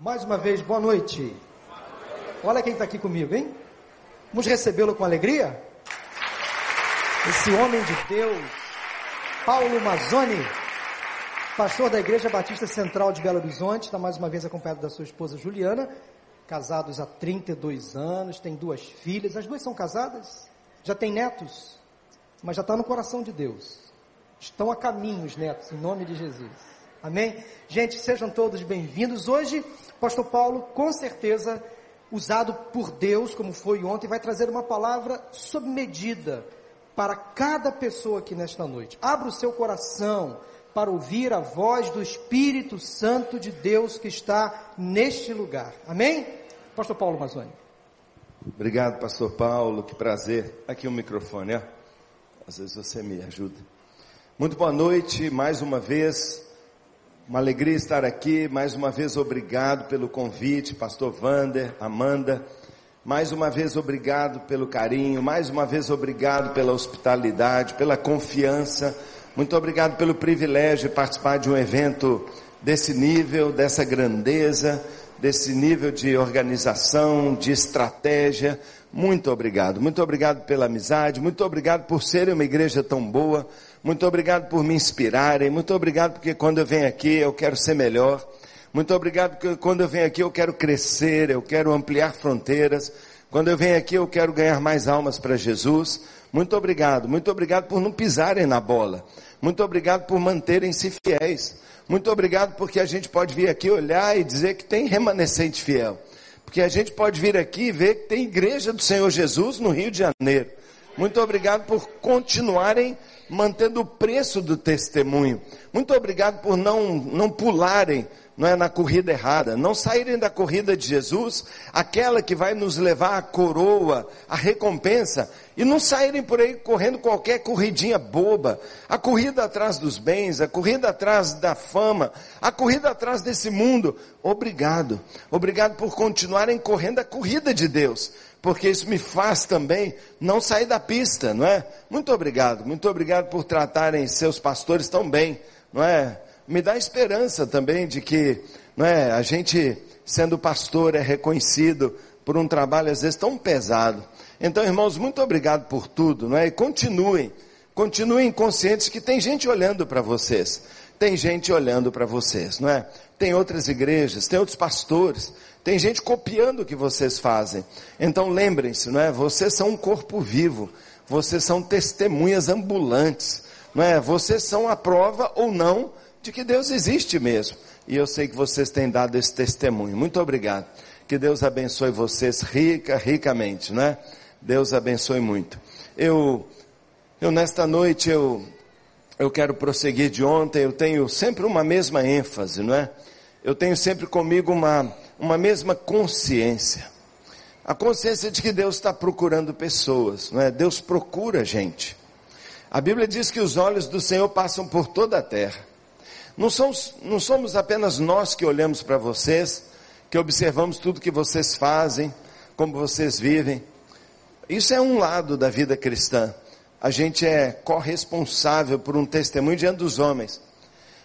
Mais uma vez, boa noite. Olha quem está aqui comigo, hein? Vamos recebê-lo com alegria? Esse homem de Deus, Paulo Mazzoni, pastor da Igreja Batista Central de Belo Horizonte, está mais uma vez acompanhado da sua esposa Juliana, casados há 32 anos, tem duas filhas, as duas são casadas, já tem netos, mas já está no coração de Deus. Estão a caminho os netos, em nome de Jesus. Amém? Gente, sejam todos bem-vindos. Hoje Pastor Paulo, com certeza, usado por Deus, como foi ontem, vai trazer uma palavra sob medida para cada pessoa aqui nesta noite. Abra o seu coração para ouvir a voz do Espírito Santo de Deus que está neste lugar. Amém? Pastor Paulo Mazoni. Obrigado, Pastor Paulo. Que prazer. Aqui o um microfone, ó. Às vezes você me ajuda. Muito boa noite, mais uma vez. Uma alegria estar aqui. Mais uma vez, obrigado pelo convite, Pastor Vander, Amanda. Mais uma vez, obrigado pelo carinho. Mais uma vez, obrigado pela hospitalidade, pela confiança. Muito obrigado pelo privilégio de participar de um evento desse nível, dessa grandeza, desse nível de organização, de estratégia. Muito obrigado. Muito obrigado pela amizade. Muito obrigado por ser uma igreja tão boa. Muito obrigado por me inspirarem. Muito obrigado porque quando eu venho aqui eu quero ser melhor. Muito obrigado porque quando eu venho aqui eu quero crescer, eu quero ampliar fronteiras. Quando eu venho aqui eu quero ganhar mais almas para Jesus. Muito obrigado. Muito obrigado por não pisarem na bola. Muito obrigado por manterem-se fiéis. Muito obrigado porque a gente pode vir aqui olhar e dizer que tem remanescente fiel. Porque a gente pode vir aqui e ver que tem igreja do Senhor Jesus no Rio de Janeiro. Muito obrigado por continuarem mantendo o preço do testemunho. Muito obrigado por não, não pularem não é na corrida errada, não saírem da corrida de Jesus, aquela que vai nos levar a coroa, a recompensa, e não saírem por aí correndo qualquer corridinha boba, a corrida atrás dos bens, a corrida atrás da fama, a corrida atrás desse mundo. Obrigado, obrigado por continuarem correndo a corrida de Deus, porque isso me faz também não sair da pista, não é? Muito obrigado, muito obrigado por tratarem seus pastores tão bem, não é? Me dá esperança também de que, não é? A gente, sendo pastor, é reconhecido por um trabalho às vezes tão pesado. Então, irmãos, muito obrigado por tudo, não é? E continuem, continuem conscientes que tem gente olhando para vocês. Tem gente olhando para vocês, não é? Tem outras igrejas, tem outros pastores, tem gente copiando o que vocês fazem. Então lembrem-se, não é? Vocês são um corpo vivo. Vocês são testemunhas ambulantes, não é? Vocês são a prova ou não de que Deus existe mesmo. E eu sei que vocês têm dado esse testemunho. Muito obrigado. Que Deus abençoe vocês rica, ricamente, é? Deus abençoe muito. Eu, eu nesta noite eu, eu quero prosseguir de ontem. Eu tenho sempre uma mesma ênfase, não é? Eu tenho sempre comigo uma uma mesma consciência. A consciência de que Deus está procurando pessoas, não é? Deus procura gente. A Bíblia diz que os olhos do Senhor passam por toda a terra. Não somos, não somos apenas nós que olhamos para vocês, que observamos tudo que vocês fazem, como vocês vivem. Isso é um lado da vida cristã. A gente é corresponsável por um testemunho diante dos homens.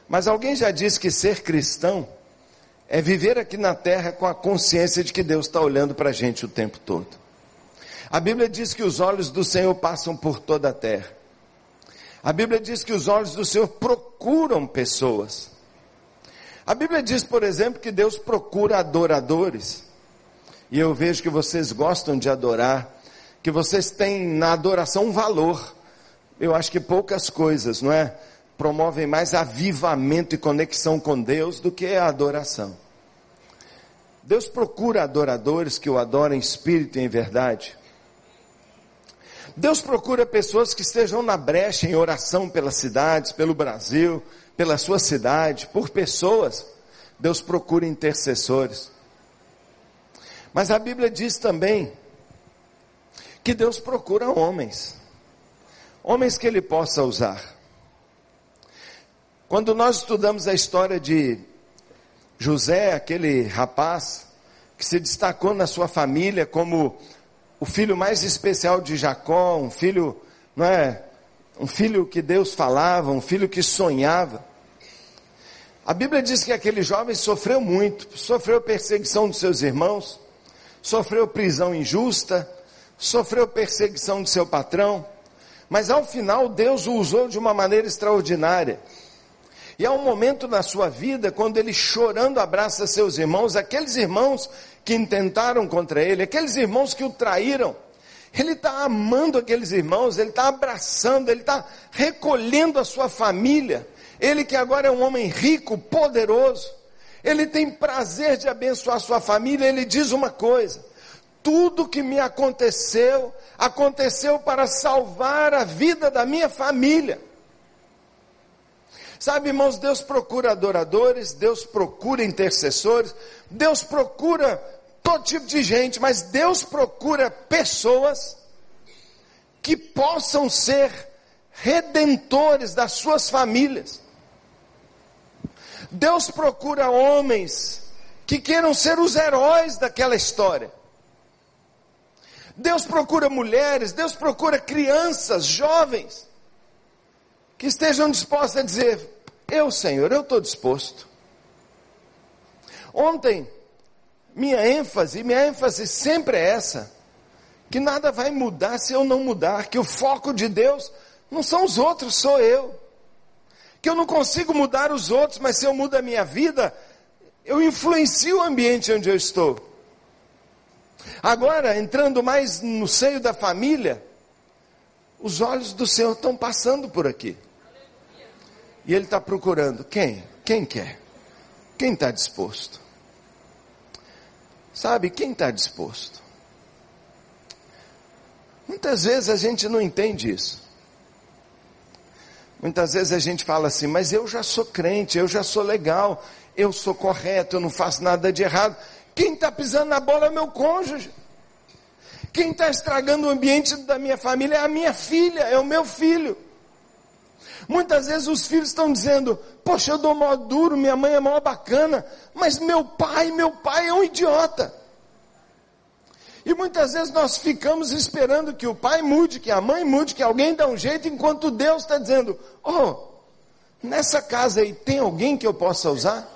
Mas alguém já disse que ser cristão é viver aqui na terra com a consciência de que Deus está olhando para a gente o tempo todo. A Bíblia diz que os olhos do Senhor passam por toda a terra. A Bíblia diz que os olhos do Senhor procuram pessoas. A Bíblia diz, por exemplo, que Deus procura adoradores. E eu vejo que vocês gostam de adorar, que vocês têm na adoração um valor. Eu acho que poucas coisas, não é? Promovem mais avivamento e conexão com Deus do que a adoração. Deus procura adoradores que o adorem em espírito e em verdade. Deus procura pessoas que estejam na brecha em oração pelas cidades, pelo Brasil, pela sua cidade, por pessoas. Deus procura intercessores. Mas a Bíblia diz também que Deus procura homens, homens que Ele possa usar. Quando nós estudamos a história de José, aquele rapaz que se destacou na sua família como o filho mais especial de Jacó, um filho, não é? Um filho que Deus falava, um filho que sonhava. A Bíblia diz que aquele jovem sofreu muito, sofreu perseguição dos seus irmãos, sofreu prisão injusta, sofreu perseguição de seu patrão, mas ao final Deus o usou de uma maneira extraordinária. E há um momento na sua vida quando ele chorando abraça seus irmãos, aqueles irmãos que intentaram contra ele, aqueles irmãos que o traíram. Ele está amando aqueles irmãos, ele está abraçando, ele está recolhendo a sua família. Ele que agora é um homem rico, poderoso, ele tem prazer de abençoar sua família. Ele diz uma coisa: tudo que me aconteceu, aconteceu para salvar a vida da minha família. Sabe, irmãos, Deus procura adoradores, Deus procura intercessores, Deus procura todo tipo de gente, mas Deus procura pessoas que possam ser redentores das suas famílias. Deus procura homens que queiram ser os heróis daquela história. Deus procura mulheres, Deus procura crianças, jovens, que estejam dispostos a dizer: eu, Senhor, eu estou disposto. Ontem, minha ênfase, minha ênfase sempre é essa, que nada vai mudar se eu não mudar, que o foco de Deus não são os outros, sou eu. Que eu não consigo mudar os outros, mas se eu mudo a minha vida, eu influencio o ambiente onde eu estou. Agora, entrando mais no seio da família, os olhos do Senhor estão passando por aqui. E ele está procurando quem? Quem quer? Quem está disposto? Sabe, quem está disposto? Muitas vezes a gente não entende isso. Muitas vezes a gente fala assim, mas eu já sou crente, eu já sou legal, eu sou correto, eu não faço nada de errado. Quem está pisando na bola é meu cônjuge. Quem está estragando o ambiente da minha família é a minha filha, é o meu filho. Muitas vezes os filhos estão dizendo: Poxa, eu dou mó duro, minha mãe é mó bacana, mas meu pai, meu pai é um idiota. E muitas vezes nós ficamos esperando que o pai mude, que a mãe mude, que alguém dê um jeito, enquanto Deus está dizendo: Oh, nessa casa aí tem alguém que eu possa usar?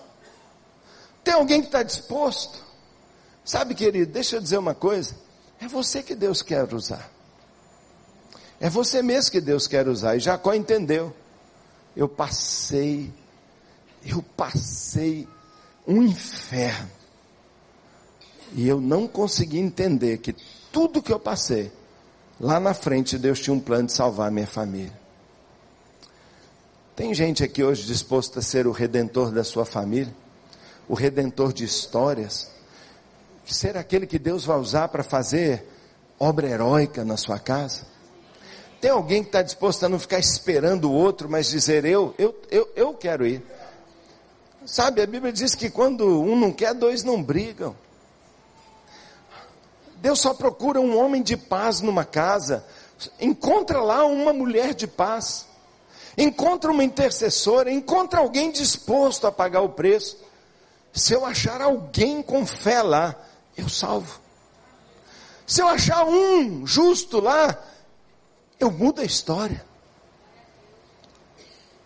Tem alguém que está disposto? Sabe, querido, deixa eu dizer uma coisa: é você que Deus quer usar. É você mesmo que Deus quer usar. E Jacó entendeu. Eu passei, eu passei um inferno. E eu não consegui entender que tudo que eu passei, lá na frente Deus tinha um plano de salvar a minha família. Tem gente aqui hoje disposta a ser o redentor da sua família, o redentor de histórias, ser aquele que Deus vai usar para fazer obra heróica na sua casa. Tem alguém que está disposto a não ficar esperando o outro, mas dizer eu, eu, eu, eu quero ir. Sabe, a Bíblia diz que quando um não quer, dois não brigam. Deus só procura um homem de paz numa casa. Encontra lá uma mulher de paz. Encontra uma intercessora. Encontra alguém disposto a pagar o preço. Se eu achar alguém com fé lá, eu salvo. Se eu achar um justo lá, eu mudo a história.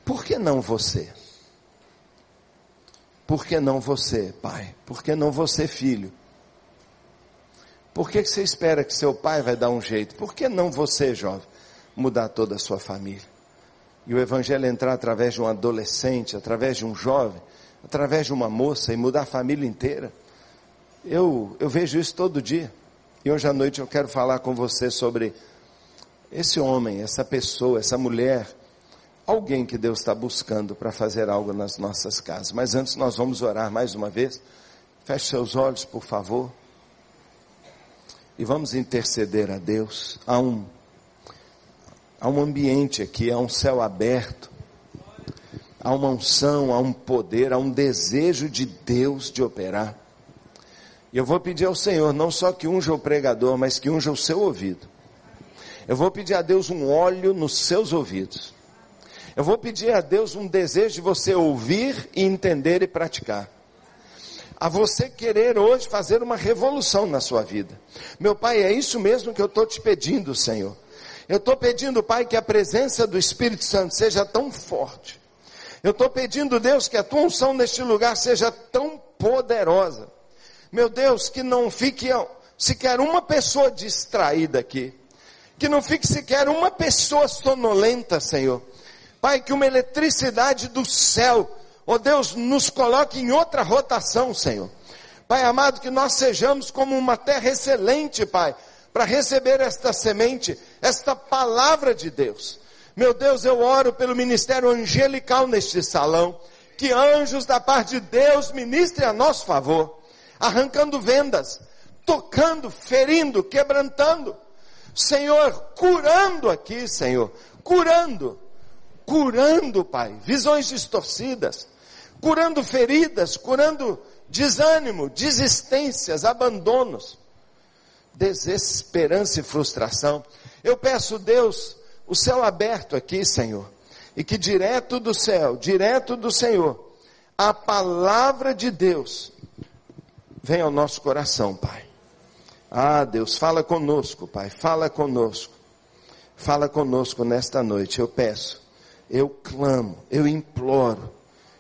Por que não você? Por que não você, pai? Por que não você, filho? Por que você espera que seu pai vai dar um jeito? Por que não você, jovem, mudar toda a sua família? E o evangelho entrar através de um adolescente, através de um jovem, através de uma moça e mudar a família inteira? Eu, eu vejo isso todo dia. E hoje à noite eu quero falar com você sobre esse homem, essa pessoa, essa mulher, alguém que Deus está buscando para fazer algo nas nossas casas. Mas antes nós vamos orar mais uma vez. Feche seus olhos, por favor. E vamos interceder a Deus. Há um, há um ambiente aqui, há um céu aberto. Há uma unção, há um poder, há um desejo de Deus de operar. E eu vou pedir ao Senhor, não só que unja o pregador, mas que unja o seu ouvido eu vou pedir a Deus um óleo nos seus ouvidos. Eu vou pedir a Deus um desejo de você ouvir e entender e praticar. A você querer hoje fazer uma revolução na sua vida. Meu Pai, é isso mesmo que eu estou te pedindo, Senhor. Eu estou pedindo, Pai, que a presença do Espírito Santo seja tão forte Eu estou pedindo, Deus, que a tua unção neste lugar seja tão poderosa. Meu Deus, que não fique sequer uma pessoa distraída aqui. Que não fique sequer uma pessoa sonolenta, Senhor. Pai, que uma eletricidade do céu, ó Deus, nos coloque em outra rotação, Senhor. Pai amado, que nós sejamos como uma terra excelente, Pai, para receber esta semente, esta palavra de Deus. Meu Deus, eu oro pelo ministério angelical neste salão, que anjos da parte de Deus ministrem a nosso favor, arrancando vendas, tocando, ferindo, quebrantando. Senhor, curando aqui, Senhor, curando, curando, Pai, visões distorcidas, curando feridas, curando desânimo, desistências, abandonos, desesperança e frustração. Eu peço, Deus, o céu aberto aqui, Senhor, e que direto do céu, direto do Senhor, a palavra de Deus venha ao nosso coração, Pai. Ah, Deus, fala conosco, Pai, fala conosco. Fala conosco nesta noite, eu peço, eu clamo, eu imploro,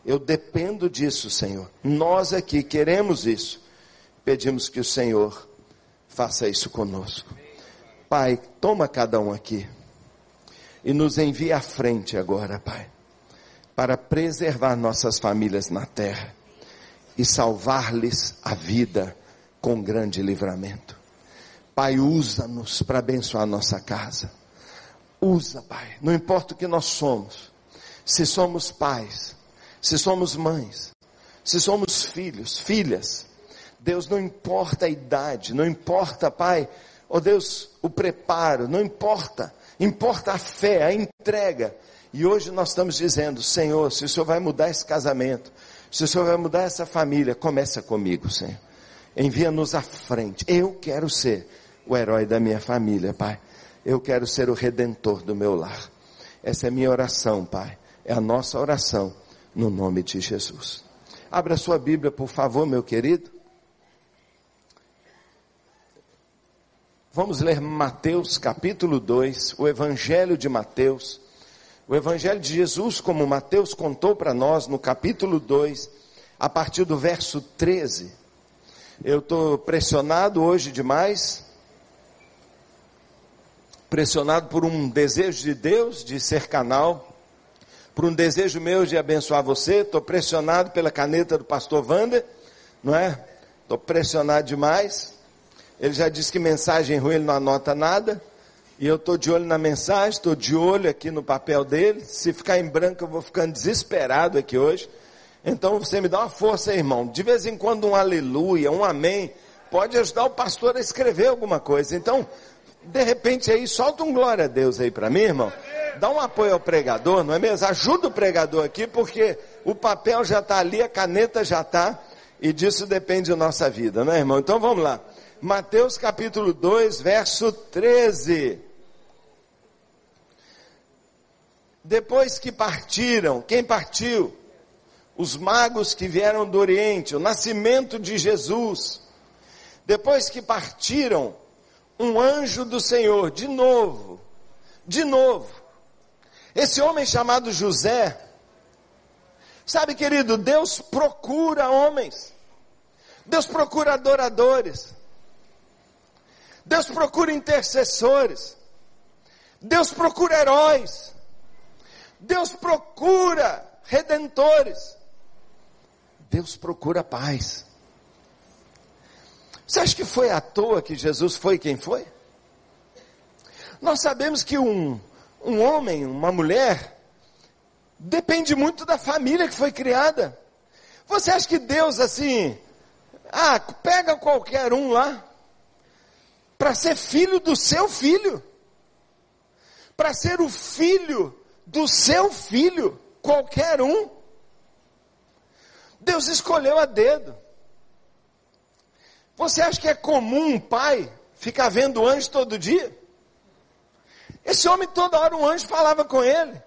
eu dependo disso, Senhor. Nós aqui queremos isso. Pedimos que o Senhor faça isso conosco. Pai, toma cada um aqui e nos envie à frente agora, Pai, para preservar nossas famílias na terra e salvar-lhes a vida com grande livramento. Pai, usa-nos para abençoar nossa casa. Usa, Pai, não importa o que nós somos, se somos pais, se somos mães, se somos filhos, filhas, Deus não importa a idade, não importa, Pai, ó oh Deus, o preparo, não importa Importa a fé, a entrega. E hoje nós estamos dizendo, Senhor, se o Senhor vai mudar esse casamento, se o Senhor vai mudar essa família, começa comigo, Senhor. Envia-nos à frente. Eu quero ser o herói da minha família, Pai. Eu quero ser o redentor do meu lar. Essa é a minha oração, Pai. É a nossa oração, no nome de Jesus. Abra sua Bíblia, por favor, meu querido. Vamos ler Mateus capítulo 2, o Evangelho de Mateus. O Evangelho de Jesus, como Mateus contou para nós no capítulo 2, a partir do verso 13. Eu estou pressionado hoje demais, pressionado por um desejo de Deus de ser canal, por um desejo meu de abençoar você, estou pressionado pela caneta do pastor Wander, não é? Estou pressionado demais. Ele já disse que mensagem ruim ele não anota nada. E eu estou de olho na mensagem, estou de olho aqui no papel dele. Se ficar em branco, eu vou ficando desesperado aqui hoje. Então você me dá uma força, irmão. De vez em quando um aleluia, um amém, pode ajudar o pastor a escrever alguma coisa. Então, de repente aí, solta um glória a Deus aí para mim, irmão. Dá um apoio ao pregador, não é mesmo? Ajuda o pregador aqui, porque o papel já está ali, a caneta já está, e disso depende a nossa vida, não é, irmão? Então vamos lá. Mateus capítulo 2, verso 13. Depois que partiram, quem partiu? Os magos que vieram do Oriente, o nascimento de Jesus. Depois que partiram, um anjo do Senhor, de novo, de novo. Esse homem chamado José, sabe querido, Deus procura homens, Deus procura adoradores. Deus procura intercessores. Deus procura heróis. Deus procura redentores. Deus procura paz. Você acha que foi à toa que Jesus foi quem foi? Nós sabemos que um, um homem, uma mulher, depende muito da família que foi criada. Você acha que Deus assim, ah, pega qualquer um lá, para ser filho do seu filho, para ser o filho do seu filho, qualquer um. Deus escolheu a dedo. Você acha que é comum um pai ficar vendo anjo todo dia? Esse homem toda hora um anjo falava com ele.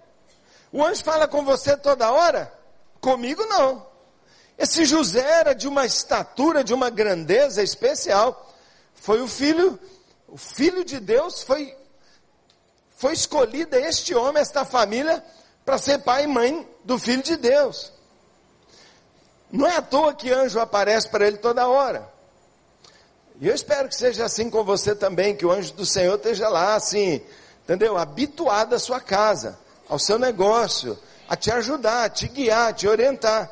O anjo fala com você toda hora? Comigo não. Esse José era de uma estatura, de uma grandeza especial. Foi o filho, o filho de Deus foi, foi escolhido este homem, esta família, para ser pai e mãe do filho de Deus. Não é à toa que anjo aparece para ele toda hora. E eu espero que seja assim com você também, que o anjo do Senhor esteja lá, assim, entendeu? Habituado à sua casa, ao seu negócio, a te ajudar, a te guiar, a te orientar.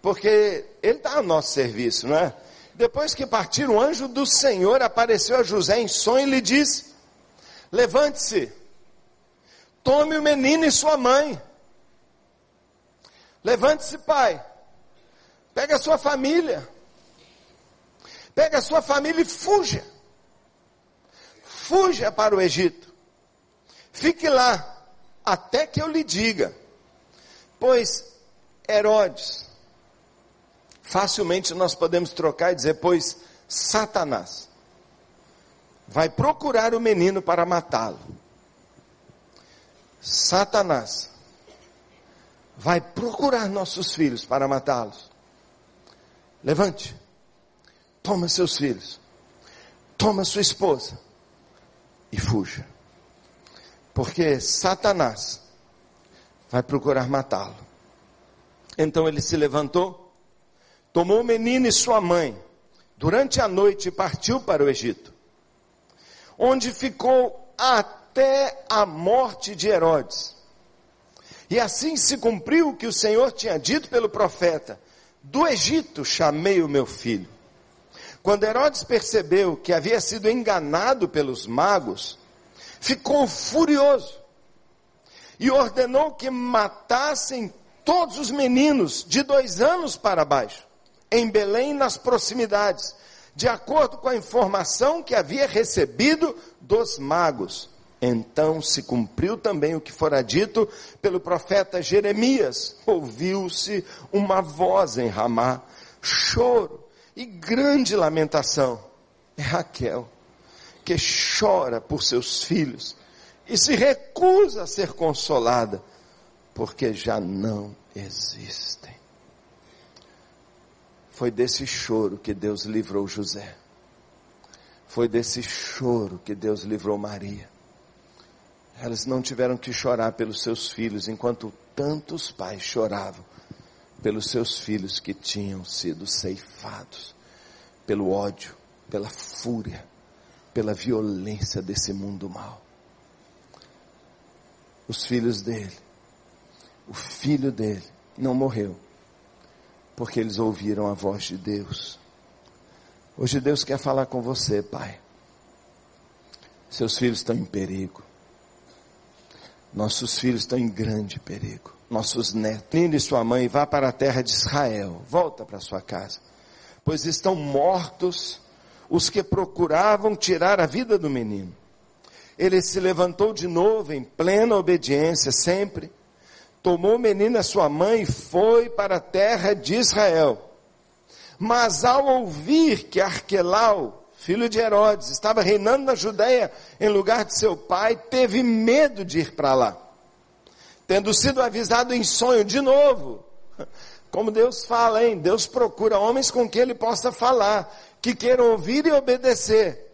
Porque ele está ao nosso serviço, não é? Depois que partiram, o anjo do Senhor apareceu a José em sonho e lhe disse: Levante-se, tome o menino e sua mãe. Levante-se, pai. Pega a sua família. Pega a sua família e fuja. Fuja para o Egito. Fique lá até que eu lhe diga. Pois Herodes facilmente nós podemos trocar e dizer, pois Satanás vai procurar o menino para matá-lo. Satanás vai procurar nossos filhos para matá-los. Levante, toma seus filhos, toma sua esposa e fuja. Porque Satanás vai procurar matá-lo. Então ele se levantou tomou o menino e sua mãe durante a noite e partiu para o Egito, onde ficou até a morte de Herodes. E assim se cumpriu o que o Senhor tinha dito pelo profeta: Do Egito chamei o meu filho. Quando Herodes percebeu que havia sido enganado pelos magos, ficou furioso e ordenou que matassem todos os meninos de dois anos para baixo em Belém nas proximidades, de acordo com a informação que havia recebido dos magos. Então se cumpriu também o que fora dito pelo profeta Jeremias. Ouviu-se uma voz em Ramá, choro e grande lamentação. É Raquel que chora por seus filhos e se recusa a ser consolada, porque já não existem. Foi desse choro que Deus livrou José. Foi desse choro que Deus livrou Maria. Elas não tiveram que chorar pelos seus filhos, enquanto tantos pais choravam pelos seus filhos que tinham sido ceifados pelo ódio, pela fúria, pela violência desse mundo mal. Os filhos dele, o filho dele não morreu, porque eles ouviram a voz de Deus. Hoje Deus quer falar com você, pai. Seus filhos estão em perigo. Nossos filhos estão em grande perigo. Nossos netos. Menino e sua mãe, vá para a terra de Israel. Volta para sua casa. Pois estão mortos os que procuravam tirar a vida do menino. Ele se levantou de novo em plena obediência, sempre tomou o menino a sua mãe e foi para a terra de Israel. Mas ao ouvir que Arquelau, filho de Herodes, estava reinando na Judéia em lugar de seu pai, teve medo de ir para lá. Tendo sido avisado em sonho de novo, como Deus fala, hein? Deus procura homens com quem ele possa falar, que queiram ouvir e obedecer.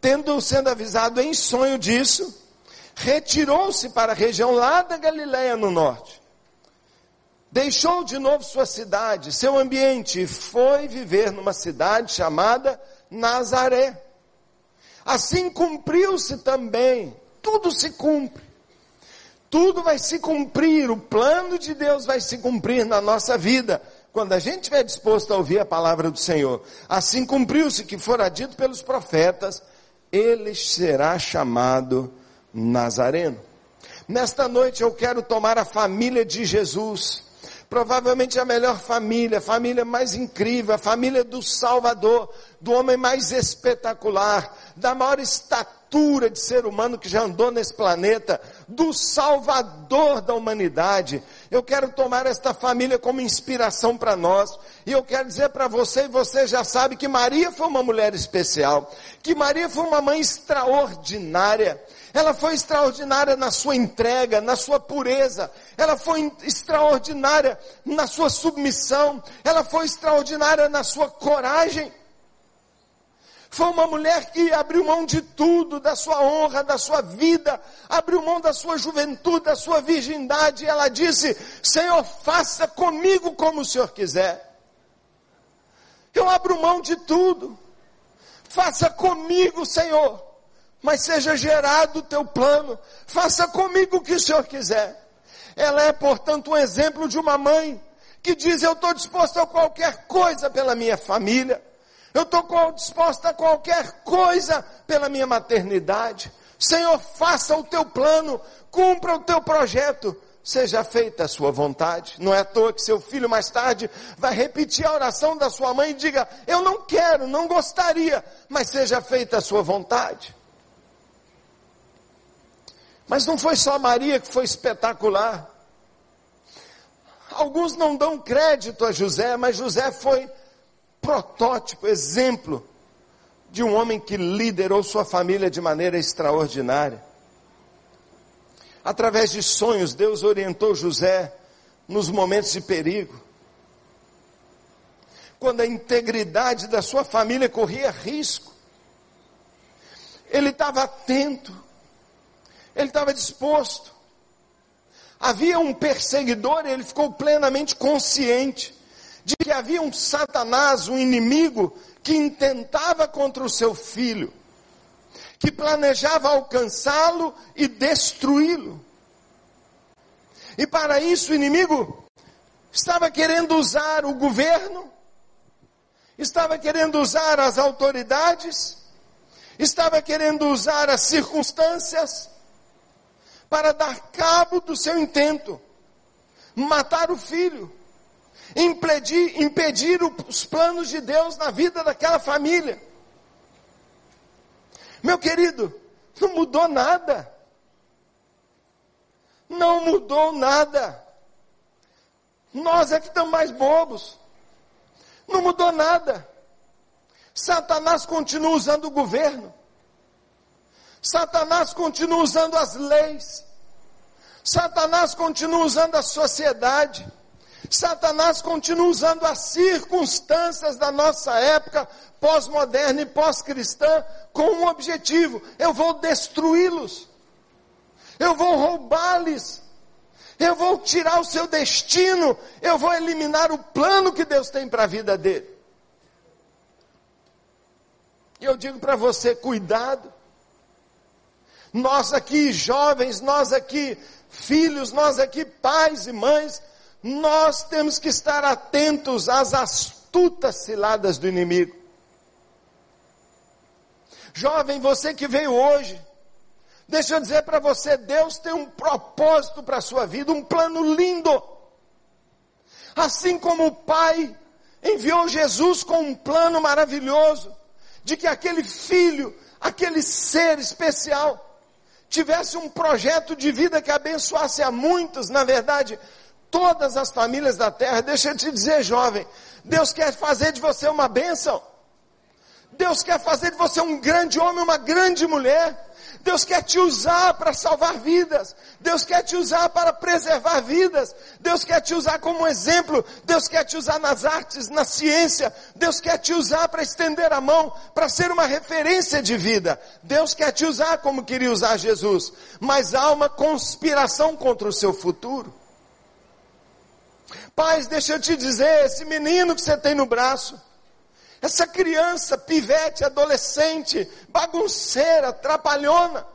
Tendo sendo avisado em sonho disso, retirou-se para a região lá da Galiléia no norte. Deixou de novo sua cidade, seu ambiente, e foi viver numa cidade chamada Nazaré. Assim cumpriu-se também, tudo se cumpre. Tudo vai se cumprir, o plano de Deus vai se cumprir na nossa vida, quando a gente estiver disposto a ouvir a palavra do Senhor. Assim cumpriu-se que fora dito pelos profetas, ele será chamado Nazareno. Nesta noite eu quero tomar a família de Jesus, provavelmente a melhor família, a família mais incrível, a família do Salvador, do homem mais espetacular, da maior estatura de ser humano que já andou nesse planeta, do Salvador da humanidade. Eu quero tomar esta família como inspiração para nós, e eu quero dizer para você, e você já sabe, que Maria foi uma mulher especial, que Maria foi uma mãe extraordinária, ela foi extraordinária na sua entrega, na sua pureza. Ela foi extraordinária na sua submissão. Ela foi extraordinária na sua coragem. Foi uma mulher que abriu mão de tudo, da sua honra, da sua vida, abriu mão da sua juventude, da sua virgindade, e ela disse: Senhor, faça comigo como o Senhor quiser. Eu abro mão de tudo. Faça comigo, Senhor, mas seja gerado o teu plano. Faça comigo o que o Senhor quiser. Ela é, portanto, um exemplo de uma mãe que diz: Eu estou disposto a qualquer coisa pela minha família. Eu estou disposta a qualquer coisa pela minha maternidade. Senhor, faça o teu plano, cumpra o teu projeto, seja feita a sua vontade. Não é à toa que seu filho mais tarde vai repetir a oração da sua mãe e diga: Eu não quero, não gostaria, mas seja feita a sua vontade. Mas não foi só Maria que foi espetacular. Alguns não dão crédito a José, mas José foi protótipo, exemplo de um homem que liderou sua família de maneira extraordinária. Através de sonhos, Deus orientou José nos momentos de perigo. Quando a integridade da sua família corria risco, ele estava atento, ele estava disposto. Havia um perseguidor e ele ficou plenamente consciente de que havia um Satanás, um inimigo, que intentava contra o seu filho, que planejava alcançá-lo e destruí-lo. E para isso o inimigo estava querendo usar o governo, estava querendo usar as autoridades, estava querendo usar as circunstâncias para dar cabo do seu intento, matar o filho impedir, impedir os planos de Deus na vida daquela família. Meu querido, não mudou nada. Não mudou nada. Nós é que estamos mais bobos. Não mudou nada. Satanás continua usando o governo. Satanás continua usando as leis. Satanás continua usando a sociedade. Satanás continua usando as circunstâncias da nossa época pós-moderna e pós-cristã com um objetivo: eu vou destruí-los, eu vou roubá-los, eu vou tirar o seu destino, eu vou eliminar o plano que Deus tem para a vida dele. E eu digo para você: cuidado. Nós aqui, jovens, nós aqui, filhos, nós aqui, pais e mães, nós temos que estar atentos às astutas ciladas do inimigo. Jovem, você que veio hoje, deixa eu dizer para você, Deus tem um propósito para a sua vida, um plano lindo. Assim como o Pai enviou Jesus com um plano maravilhoso, de que aquele filho, aquele ser especial, tivesse um projeto de vida que abençoasse a muitos, na verdade, todas as famílias da terra. Deixa eu te dizer, jovem, Deus quer fazer de você uma bênção. Deus quer fazer de você um grande homem, uma grande mulher. Deus quer te usar para salvar vidas. Deus quer te usar para preservar vidas. Deus quer te usar como exemplo. Deus quer te usar nas artes, na ciência. Deus quer te usar para estender a mão, para ser uma referência de vida. Deus quer te usar como queria usar Jesus. Mas há uma conspiração contra o seu futuro. Pais, deixa eu te dizer, esse menino que você tem no braço, essa criança, pivete, adolescente, bagunceira, trapalhona,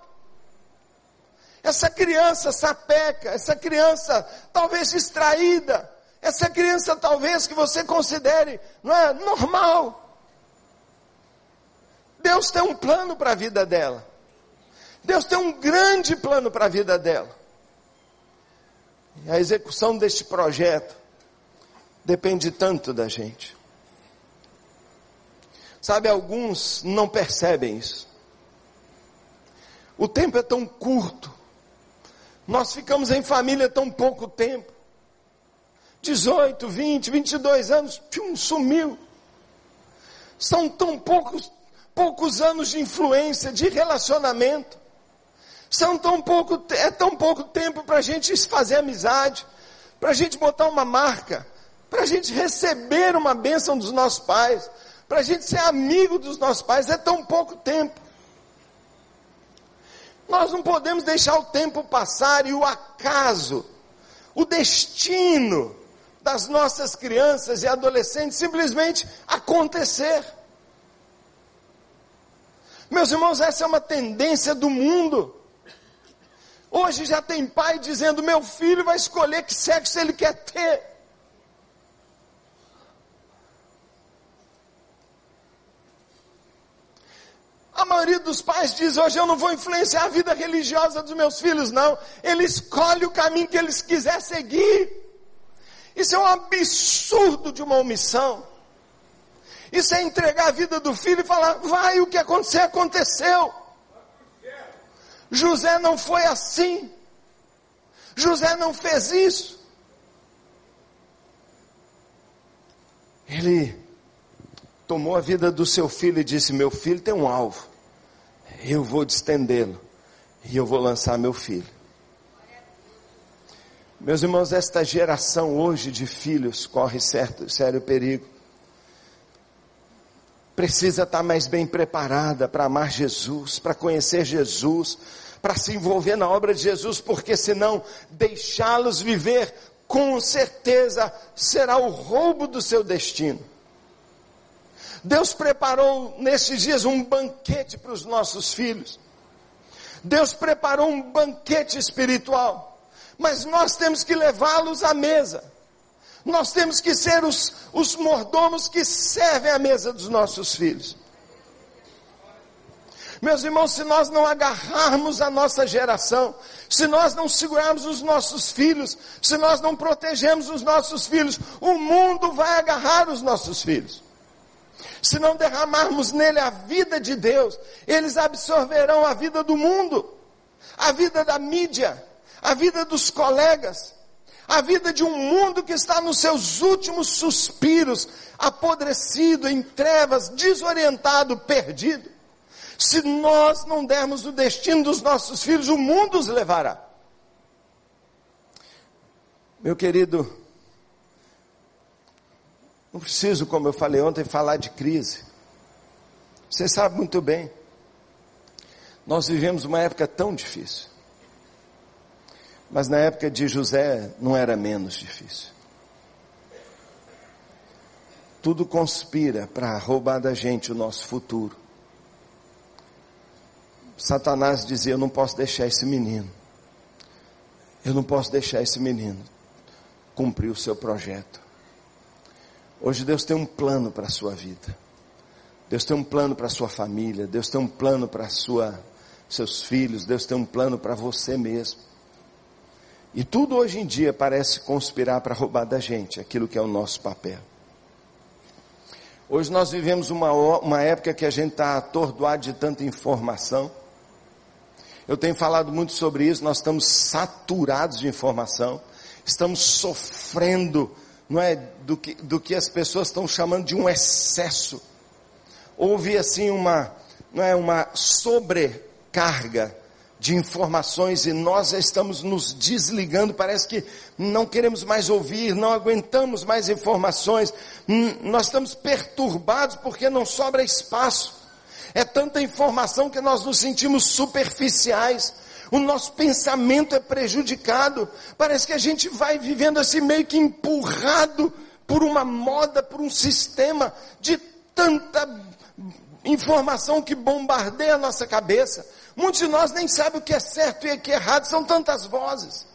essa criança sapeca, essa criança talvez distraída, essa criança talvez que você considere, não é, normal. Deus tem um plano para a vida dela. Deus tem um grande plano para a vida dela. A execução deste projeto depende tanto da gente. Sabe, alguns não percebem isso. O tempo é tão curto. Nós ficamos em família tão pouco tempo. 18, 20, 22 anos, pum, sumiu. São tão poucos, poucos anos de influência, de relacionamento. São tão pouco, é tão pouco tempo para a gente fazer amizade, para a gente botar uma marca, para a gente receber uma bênção dos nossos pais, para a gente ser amigo dos nossos pais é tão pouco tempo. Nós não podemos deixar o tempo passar e o acaso, o destino das nossas crianças e adolescentes simplesmente acontecer. Meus irmãos, essa é uma tendência do mundo. Hoje já tem pai dizendo: meu filho vai escolher que sexo ele quer ter. A maioria dos pais diz hoje eu não vou influenciar a vida religiosa dos meus filhos, não. Ele escolhe o caminho que eles quiser seguir. Isso é um absurdo de uma omissão. Isso é entregar a vida do filho e falar, vai, o que acontecer, aconteceu. José não foi assim. José não fez isso. Ele tomou a vida do seu filho e disse: Meu filho tem um alvo, eu vou distendê-lo e eu vou lançar meu filho. Meus irmãos, esta geração hoje de filhos corre certo, sério perigo. Precisa estar mais bem preparada para amar Jesus, para conhecer Jesus, para se envolver na obra de Jesus, porque senão deixá-los viver com certeza será o roubo do seu destino. Deus preparou nesses dias um banquete para os nossos filhos. Deus preparou um banquete espiritual. Mas nós temos que levá-los à mesa. Nós temos que ser os, os mordomos que servem à mesa dos nossos filhos. Meus irmãos, se nós não agarrarmos a nossa geração, se nós não segurarmos os nossos filhos, se nós não protegermos os nossos filhos, o mundo vai agarrar os nossos filhos. Se não derramarmos nele a vida de Deus, eles absorverão a vida do mundo, a vida da mídia, a vida dos colegas, a vida de um mundo que está nos seus últimos suspiros, apodrecido, em trevas, desorientado, perdido. Se nós não dermos o destino dos nossos filhos, o mundo os levará. Meu querido, não preciso, como eu falei ontem, falar de crise. Você sabe muito bem. Nós vivemos uma época tão difícil. Mas na época de José não era menos difícil. Tudo conspira para roubar da gente o nosso futuro. Satanás dizia: Eu não posso deixar esse menino. Eu não posso deixar esse menino cumprir o seu projeto. Hoje Deus tem um plano para a sua vida. Deus tem um plano para a sua família. Deus tem um plano para seus filhos. Deus tem um plano para você mesmo. E tudo hoje em dia parece conspirar para roubar da gente aquilo que é o nosso papel. Hoje nós vivemos uma, uma época que a gente está atordoado de tanta informação. Eu tenho falado muito sobre isso, nós estamos saturados de informação, estamos sofrendo não é, do que, do que as pessoas estão chamando de um excesso. Houve assim uma, não é, uma sobrecarga de informações e nós estamos nos desligando, parece que não queremos mais ouvir, não aguentamos mais informações, hum, nós estamos perturbados porque não sobra espaço. É tanta informação que nós nos sentimos superficiais o nosso pensamento é prejudicado. Parece que a gente vai vivendo assim meio que empurrado por uma moda, por um sistema de tanta informação que bombardeia a nossa cabeça. Muitos de nós nem sabem o que é certo e o que é errado, são tantas vozes.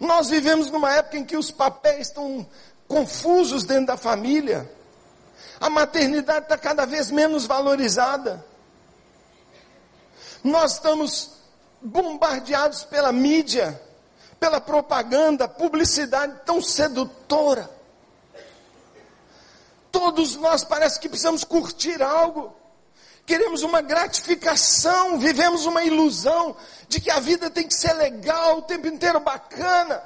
Nós vivemos numa época em que os papéis estão confusos dentro da família. A maternidade está cada vez menos valorizada. Nós estamos bombardeados pela mídia, pela propaganda, publicidade tão sedutora. Todos nós parece que precisamos curtir algo. Queremos uma gratificação, vivemos uma ilusão de que a vida tem que ser legal, o tempo inteiro bacana.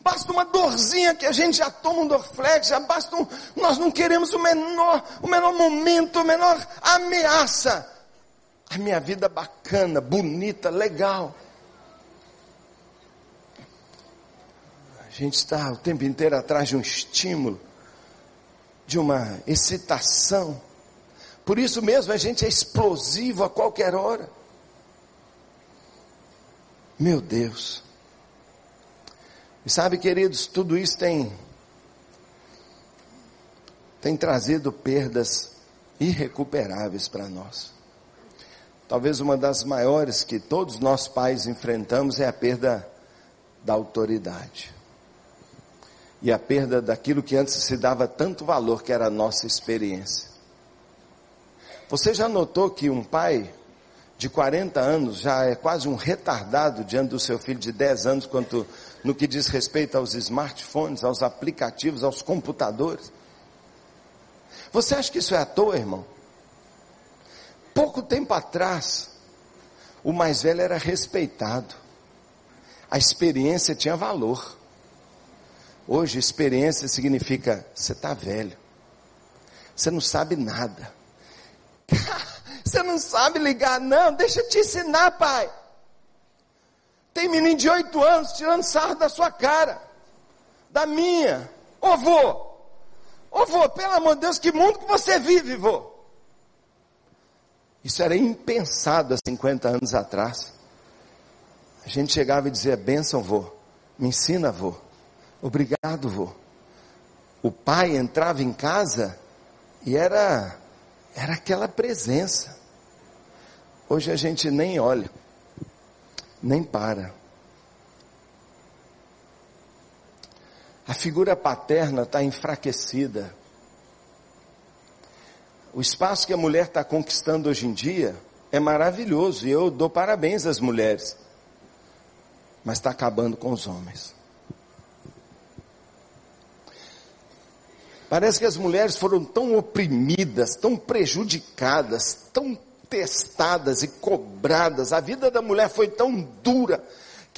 Basta uma dorzinha que a gente já toma um Dorflex, já basta um, nós não queremos o menor, o menor momento, a menor ameaça a minha vida bacana, bonita, legal. A gente está o tempo inteiro atrás de um estímulo. de uma excitação. Por isso mesmo a gente é explosivo a qualquer hora. Meu Deus. E sabe, queridos, tudo isso tem tem trazido perdas irrecuperáveis para nós. Talvez uma das maiores que todos nós pais enfrentamos é a perda da autoridade. E a perda daquilo que antes se dava tanto valor, que era a nossa experiência. Você já notou que um pai de 40 anos já é quase um retardado diante do seu filho de 10 anos quanto no que diz respeito aos smartphones, aos aplicativos, aos computadores? Você acha que isso é à toa, irmão? Pouco tempo atrás, o mais velho era respeitado. A experiência tinha valor. Hoje, experiência significa você está velho. Você não sabe nada. Você não sabe ligar, não. Deixa eu te ensinar, pai. Tem menino de oito anos tirando sarro da sua cara, da minha. Ô vô, Ô vô, pelo amor de Deus, que mundo que você vive, vô? Isso era impensado há 50 anos atrás. A gente chegava e dizia, benção, vô, me ensina, vô, obrigado, vô. O pai entrava em casa e era, era aquela presença. Hoje a gente nem olha, nem para. A figura paterna está enfraquecida. O espaço que a mulher está conquistando hoje em dia é maravilhoso e eu dou parabéns às mulheres, mas está acabando com os homens. Parece que as mulheres foram tão oprimidas, tão prejudicadas, tão testadas e cobradas. A vida da mulher foi tão dura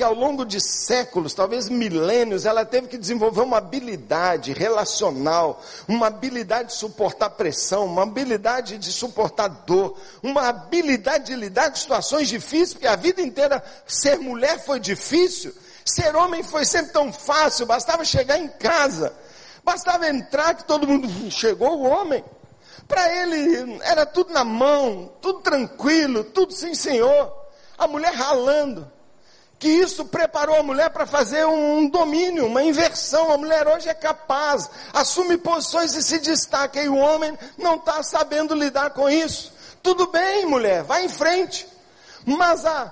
que ao longo de séculos, talvez milênios, ela teve que desenvolver uma habilidade relacional, uma habilidade de suportar pressão, uma habilidade de suportar dor, uma habilidade de lidar com situações difíceis, porque a vida inteira ser mulher foi difícil, ser homem foi sempre tão fácil, bastava chegar em casa, bastava entrar que todo mundo chegou o homem. Para ele era tudo na mão, tudo tranquilo, tudo sem senhor. A mulher ralando que isso preparou a mulher para fazer um domínio, uma inversão. A mulher hoje é capaz, assume posições e se destaca, e o homem não está sabendo lidar com isso. Tudo bem, mulher, vai em frente. Mas a,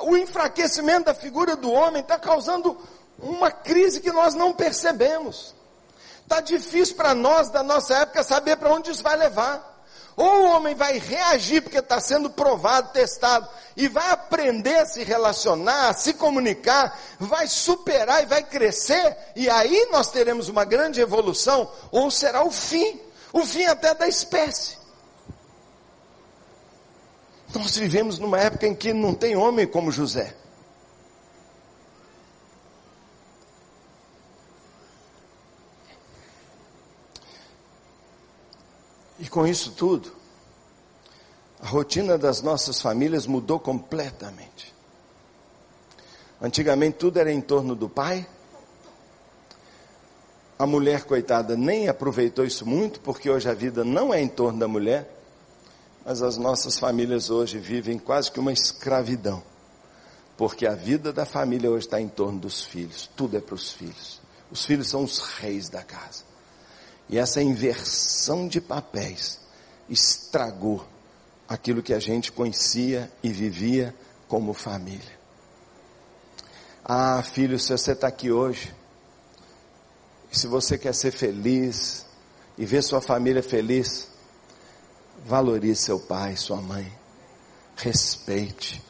o enfraquecimento da figura do homem está causando uma crise que nós não percebemos. Está difícil para nós, da nossa época, saber para onde isso vai levar. Ou o homem vai reagir porque está sendo provado, testado, e vai aprender a se relacionar, a se comunicar, vai superar e vai crescer, e aí nós teremos uma grande evolução, ou será o fim, o fim até da espécie. Nós vivemos numa época em que não tem homem como José. E com isso tudo, a rotina das nossas famílias mudou completamente. Antigamente tudo era em torno do pai. A mulher, coitada, nem aproveitou isso muito, porque hoje a vida não é em torno da mulher, mas as nossas famílias hoje vivem quase que uma escravidão, porque a vida da família hoje está em torno dos filhos, tudo é para os filhos. Os filhos são os reis da casa. E essa inversão de papéis estragou aquilo que a gente conhecia e vivia como família. Ah, filho, se você está aqui hoje, se você quer ser feliz e ver sua família feliz, valorize seu pai, sua mãe, respeite,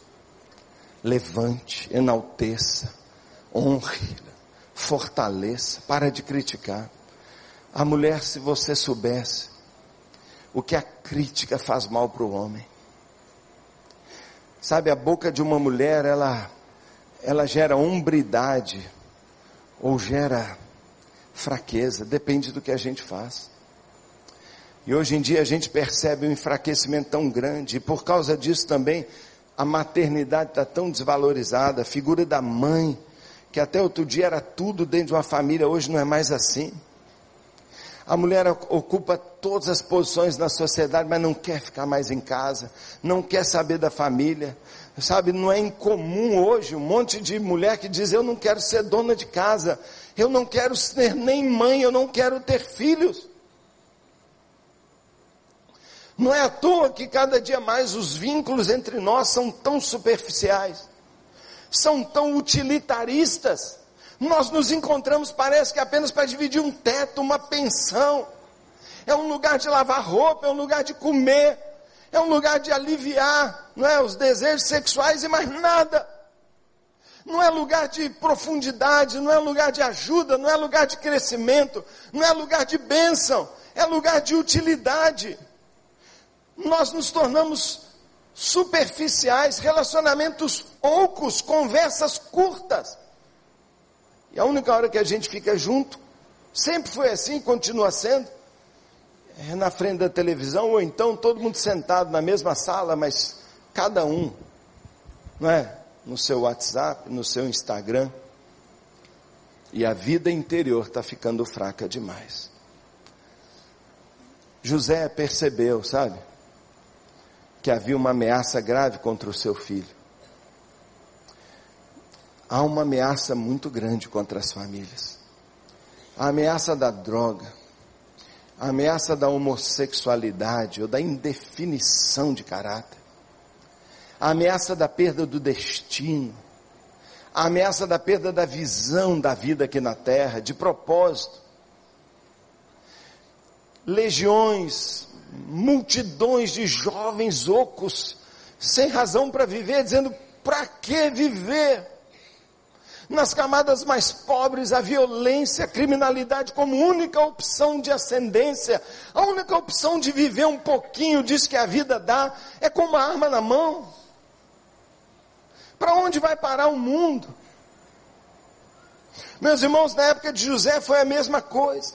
levante, enalteça, honre, fortaleça, para de criticar. A mulher, se você soubesse, o que a crítica faz mal para o homem. Sabe, a boca de uma mulher, ela, ela gera hombridade, ou gera fraqueza, depende do que a gente faz. E hoje em dia a gente percebe um enfraquecimento tão grande, e por causa disso também a maternidade está tão desvalorizada, a figura da mãe, que até outro dia era tudo dentro de uma família, hoje não é mais assim. A mulher ocupa todas as posições na sociedade, mas não quer ficar mais em casa, não quer saber da família. Sabe, não é incomum hoje um monte de mulher que diz: Eu não quero ser dona de casa, eu não quero ser nem mãe, eu não quero ter filhos. Não é à toa que cada dia mais os vínculos entre nós são tão superficiais, são tão utilitaristas. Nós nos encontramos, parece que apenas para dividir um teto, uma pensão. É um lugar de lavar roupa, é um lugar de comer, é um lugar de aliviar, não é, os desejos sexuais e mais nada. Não é lugar de profundidade, não é lugar de ajuda, não é lugar de crescimento, não é lugar de bênção, é lugar de utilidade nós nos tornamos superficiais, relacionamentos poucos, conversas curtas. E a única hora que a gente fica junto, sempre foi assim, continua sendo, é na frente da televisão, ou então todo mundo sentado na mesma sala, mas cada um, não é? No seu WhatsApp, no seu Instagram. E a vida interior está ficando fraca demais. José percebeu, sabe? que havia uma ameaça grave contra o seu filho. Há uma ameaça muito grande contra as famílias. A ameaça da droga, a ameaça da homossexualidade ou da indefinição de caráter, a ameaça da perda do destino, a ameaça da perda da visão da vida aqui na terra, de propósito. Legiões multidões de jovens ocos, sem razão para viver, dizendo: para que viver? Nas camadas mais pobres, a violência, a criminalidade como única opção de ascendência, a única opção de viver um pouquinho disso que a vida dá, é com uma arma na mão. Para onde vai parar o mundo? Meus irmãos, na época de José foi a mesma coisa.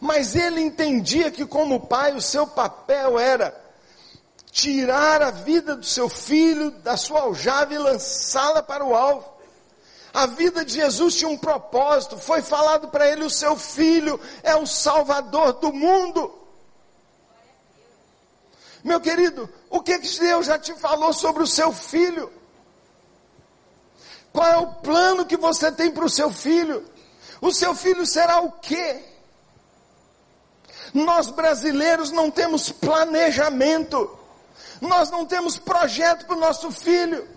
Mas ele entendia que, como pai, o seu papel era tirar a vida do seu filho da sua aljava e lançá-la para o alvo. A vida de Jesus tinha um propósito, foi falado para ele: o seu filho é o salvador do mundo. Meu querido, o que, que Deus já te falou sobre o seu filho? Qual é o plano que você tem para o seu filho? O seu filho será o quê? Nós brasileiros não temos planejamento, nós não temos projeto para o nosso filho.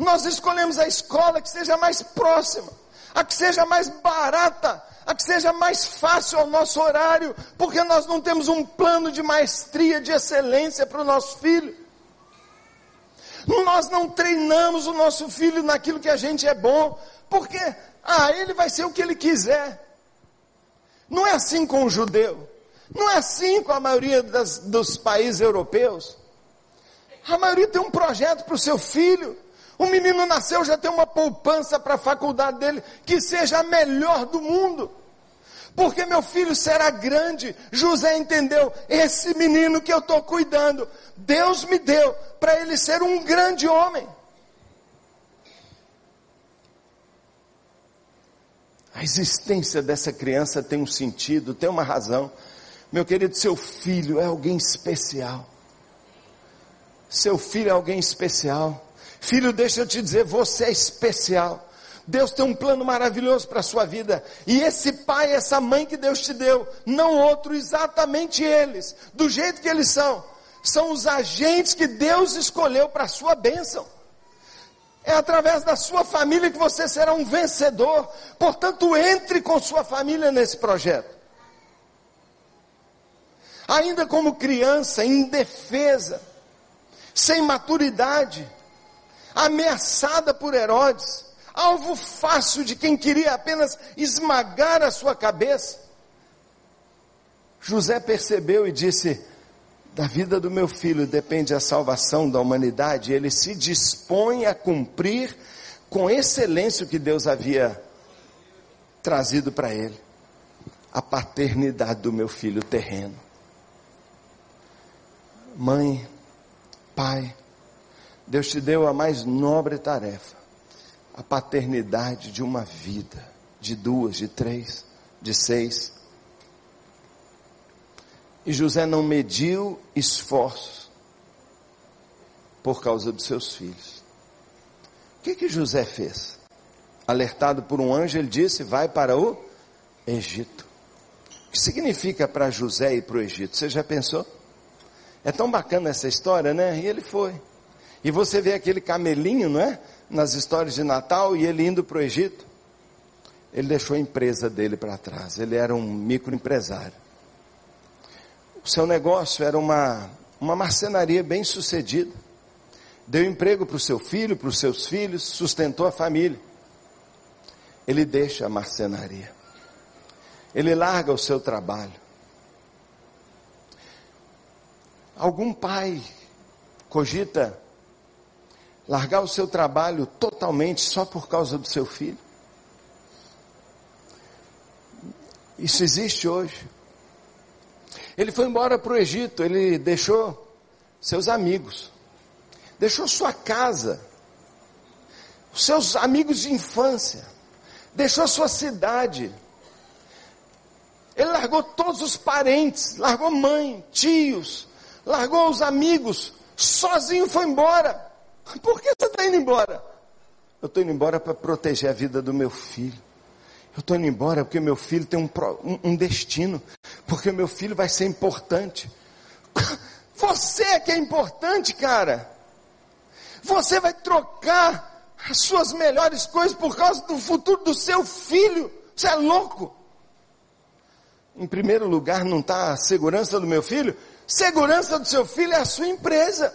Nós escolhemos a escola que seja mais próxima, a que seja mais barata, a que seja mais fácil ao nosso horário, porque nós não temos um plano de maestria, de excelência para o nosso filho. Nós não treinamos o nosso filho naquilo que a gente é bom, porque, ah, ele vai ser o que ele quiser. Não é assim com o judeu. Não é assim com a maioria das, dos países europeus. A maioria tem um projeto para o seu filho. O menino nasceu, já tem uma poupança para a faculdade dele, que seja a melhor do mundo. Porque meu filho será grande. José entendeu, esse menino que eu estou cuidando, Deus me deu para ele ser um grande homem. A existência dessa criança tem um sentido, tem uma razão. Meu querido, seu filho é alguém especial. Seu filho é alguém especial. Filho, deixa eu te dizer, você é especial. Deus tem um plano maravilhoso para a sua vida. E esse pai, essa mãe que Deus te deu, não outro, exatamente eles, do jeito que eles são, são os agentes que Deus escolheu para a sua bênção. É através da sua família que você será um vencedor. Portanto, entre com sua família nesse projeto ainda como criança, indefesa, sem maturidade, ameaçada por Herodes, alvo fácil de quem queria apenas esmagar a sua cabeça. José percebeu e disse: Da vida do meu filho depende a salvação da humanidade, ele se dispõe a cumprir com excelência o que Deus havia trazido para ele a paternidade do meu filho terreno mãe, pai, Deus te deu a mais nobre tarefa, a paternidade de uma vida, de duas, de três, de seis. E José não mediu esforços por causa dos seus filhos. O que que José fez? Alertado por um anjo, ele disse: Vai para o Egito. O que significa para José ir para o Egito? Você já pensou? É tão bacana essa história, né? E ele foi. E você vê aquele camelinho, não é? Nas histórias de Natal e ele indo para o Egito. Ele deixou a empresa dele para trás. Ele era um microempresário. O seu negócio era uma, uma marcenaria bem sucedida. Deu emprego para o seu filho, para os seus filhos, sustentou a família. Ele deixa a marcenaria. Ele larga o seu trabalho. Algum pai cogita largar o seu trabalho totalmente só por causa do seu filho? Isso existe hoje. Ele foi embora para o Egito, ele deixou seus amigos, deixou sua casa, seus amigos de infância, deixou sua cidade. Ele largou todos os parentes, largou mãe, tios, largou os amigos, sozinho foi embora. Por que você está indo embora? Eu estou indo embora para proteger a vida do meu filho. Eu estou indo embora porque meu filho tem um, um, um destino, porque meu filho vai ser importante. Você é que é importante, cara. Você vai trocar as suas melhores coisas por causa do futuro do seu filho. Você é louco. Em primeiro lugar, não está a segurança do meu filho? Segurança do seu filho é a sua empresa.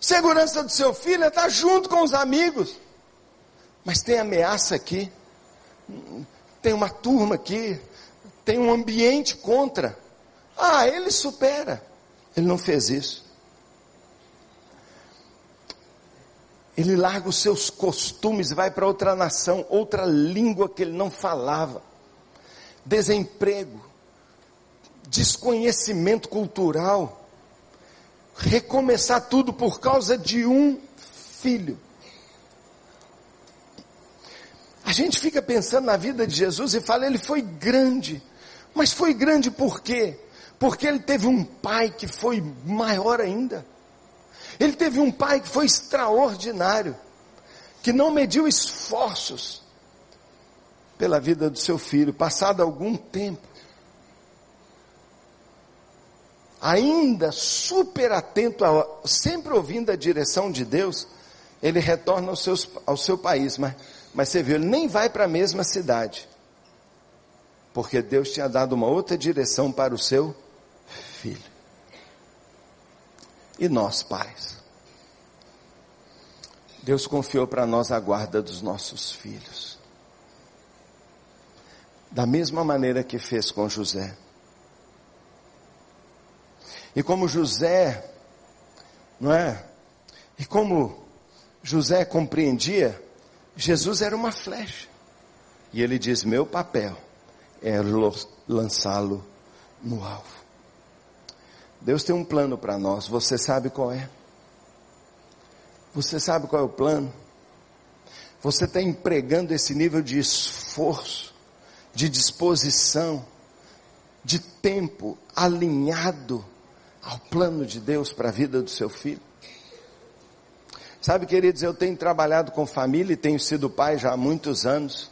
Segurança do seu filho é estar junto com os amigos. Mas tem ameaça aqui. Tem uma turma aqui. Tem um ambiente contra. Ah, ele supera. Ele não fez isso. Ele larga os seus costumes e vai para outra nação, outra língua que ele não falava. Desemprego, desconhecimento cultural, recomeçar tudo por causa de um filho. A gente fica pensando na vida de Jesus e fala, ele foi grande. Mas foi grande por quê? Porque ele teve um pai que foi maior ainda. Ele teve um pai que foi extraordinário, que não mediu esforços pela vida do seu filho, passado algum tempo ainda super atento, a, sempre ouvindo a direção de Deus, ele retorna ao, seus, ao seu país, mas, mas você viu, ele nem vai para a mesma cidade, porque Deus tinha dado uma outra direção para o seu filho. E nós, pais? Deus confiou para nós a guarda dos nossos filhos. Da mesma maneira que fez com José. E como José, não é? E como José compreendia, Jesus era uma flecha. E ele diz: Meu papel é lançá-lo no alvo. Deus tem um plano para nós, você sabe qual é? Você sabe qual é o plano? Você está empregando esse nível de esforço, de disposição, de tempo alinhado ao plano de Deus para a vida do seu filho. Sabe, queridos, eu tenho trabalhado com família e tenho sido pai já há muitos anos.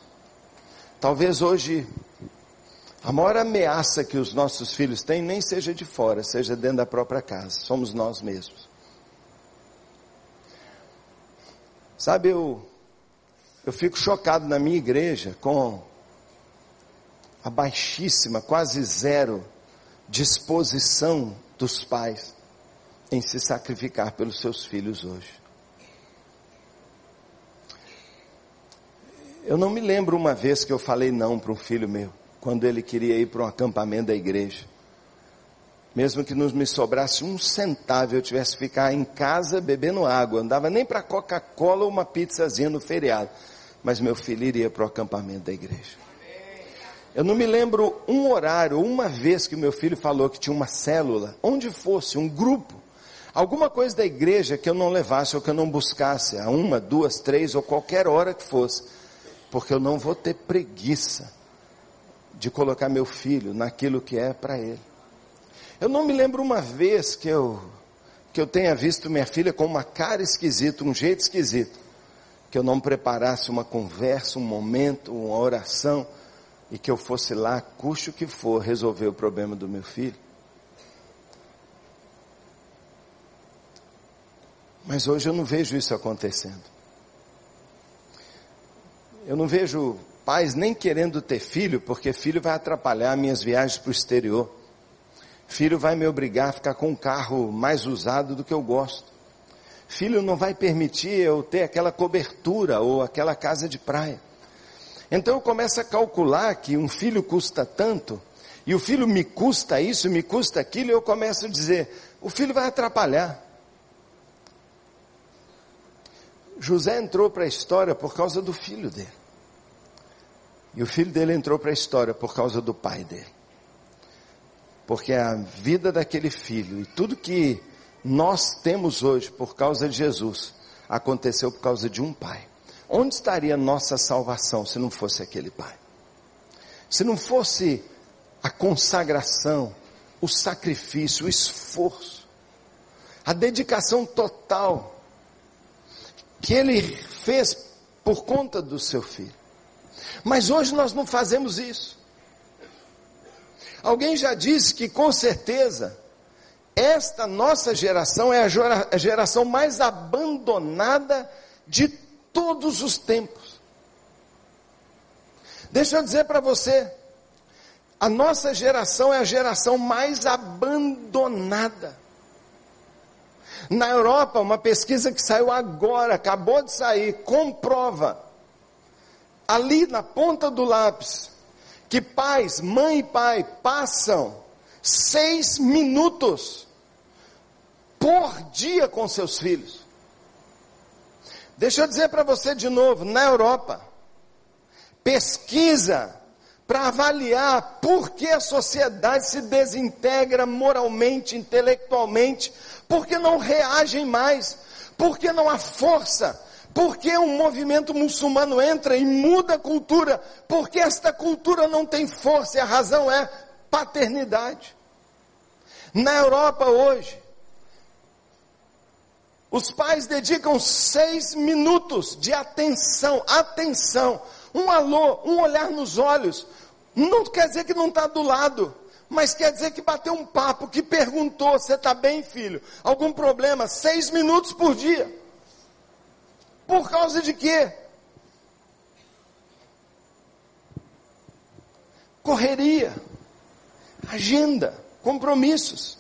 Talvez hoje a maior ameaça que os nossos filhos têm nem seja de fora, seja dentro da própria casa. Somos nós mesmos. Sabe, eu, eu fico chocado na minha igreja com a baixíssima, quase zero disposição dos pais em se sacrificar pelos seus filhos hoje. Eu não me lembro uma vez que eu falei não para um filho meu, quando ele queria ir para um acampamento da igreja. Mesmo que não me sobrasse um centavo, eu tivesse que ficar em casa bebendo água, não dava nem para Coca-Cola ou uma pizzazinha no feriado. Mas meu filho iria para o acampamento da igreja. Eu não me lembro um horário, uma vez que meu filho falou que tinha uma célula, onde fosse, um grupo, alguma coisa da igreja que eu não levasse ou que eu não buscasse, a uma, duas, três ou qualquer hora que fosse, porque eu não vou ter preguiça de colocar meu filho naquilo que é para ele. Eu não me lembro uma vez que eu, que eu tenha visto minha filha com uma cara esquisita, um jeito esquisito, que eu não preparasse uma conversa, um momento, uma oração, e que eu fosse lá, custe o que for, resolver o problema do meu filho. Mas hoje eu não vejo isso acontecendo. Eu não vejo pais nem querendo ter filho, porque filho vai atrapalhar minhas viagens para o exterior. Filho vai me obrigar a ficar com um carro mais usado do que eu gosto. Filho não vai permitir eu ter aquela cobertura ou aquela casa de praia. Então eu começo a calcular que um filho custa tanto, e o filho me custa isso, me custa aquilo, e eu começo a dizer: o filho vai atrapalhar. José entrou para a história por causa do filho dele. E o filho dele entrou para a história por causa do pai dele. Porque a vida daquele filho e tudo que nós temos hoje por causa de Jesus aconteceu por causa de um pai. Onde estaria nossa salvação se não fosse aquele pai? Se não fosse a consagração, o sacrifício, o esforço, a dedicação total que ele fez por conta do seu filho. Mas hoje nós não fazemos isso. Alguém já disse que com certeza esta nossa geração é a geração mais abandonada de todos os tempos. Deixa eu dizer para você, a nossa geração é a geração mais abandonada. Na Europa, uma pesquisa que saiu agora, acabou de sair, comprova, ali na ponta do lápis, que pais, mãe e pai, passam seis minutos por dia com seus filhos. Deixa eu dizer para você de novo, na Europa, pesquisa para avaliar por que a sociedade se desintegra moralmente, intelectualmente, porque não reagem mais, porque não há força, porque um movimento muçulmano entra e muda a cultura, porque esta cultura não tem força e a razão é paternidade. Na Europa hoje, os pais dedicam seis minutos de atenção, atenção, um alô, um olhar nos olhos. Não quer dizer que não está do lado, mas quer dizer que bateu um papo, que perguntou: você está bem, filho? Algum problema? Seis minutos por dia. Por causa de quê? Correria, agenda, compromissos.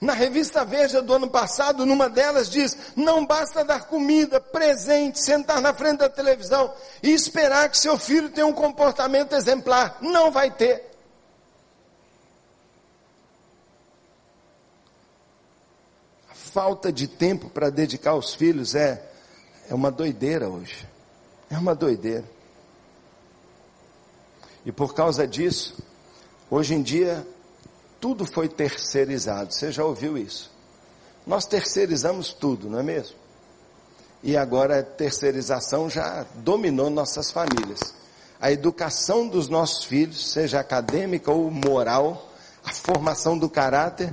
Na revista Veja do ano passado, numa delas diz: não basta dar comida, presente, sentar na frente da televisão e esperar que seu filho tenha um comportamento exemplar. Não vai ter. A falta de tempo para dedicar aos filhos é, é uma doideira hoje. É uma doideira. E por causa disso, hoje em dia tudo foi terceirizado. Você já ouviu isso? Nós terceirizamos tudo, não é mesmo? E agora a terceirização já dominou nossas famílias. A educação dos nossos filhos, seja acadêmica ou moral, a formação do caráter,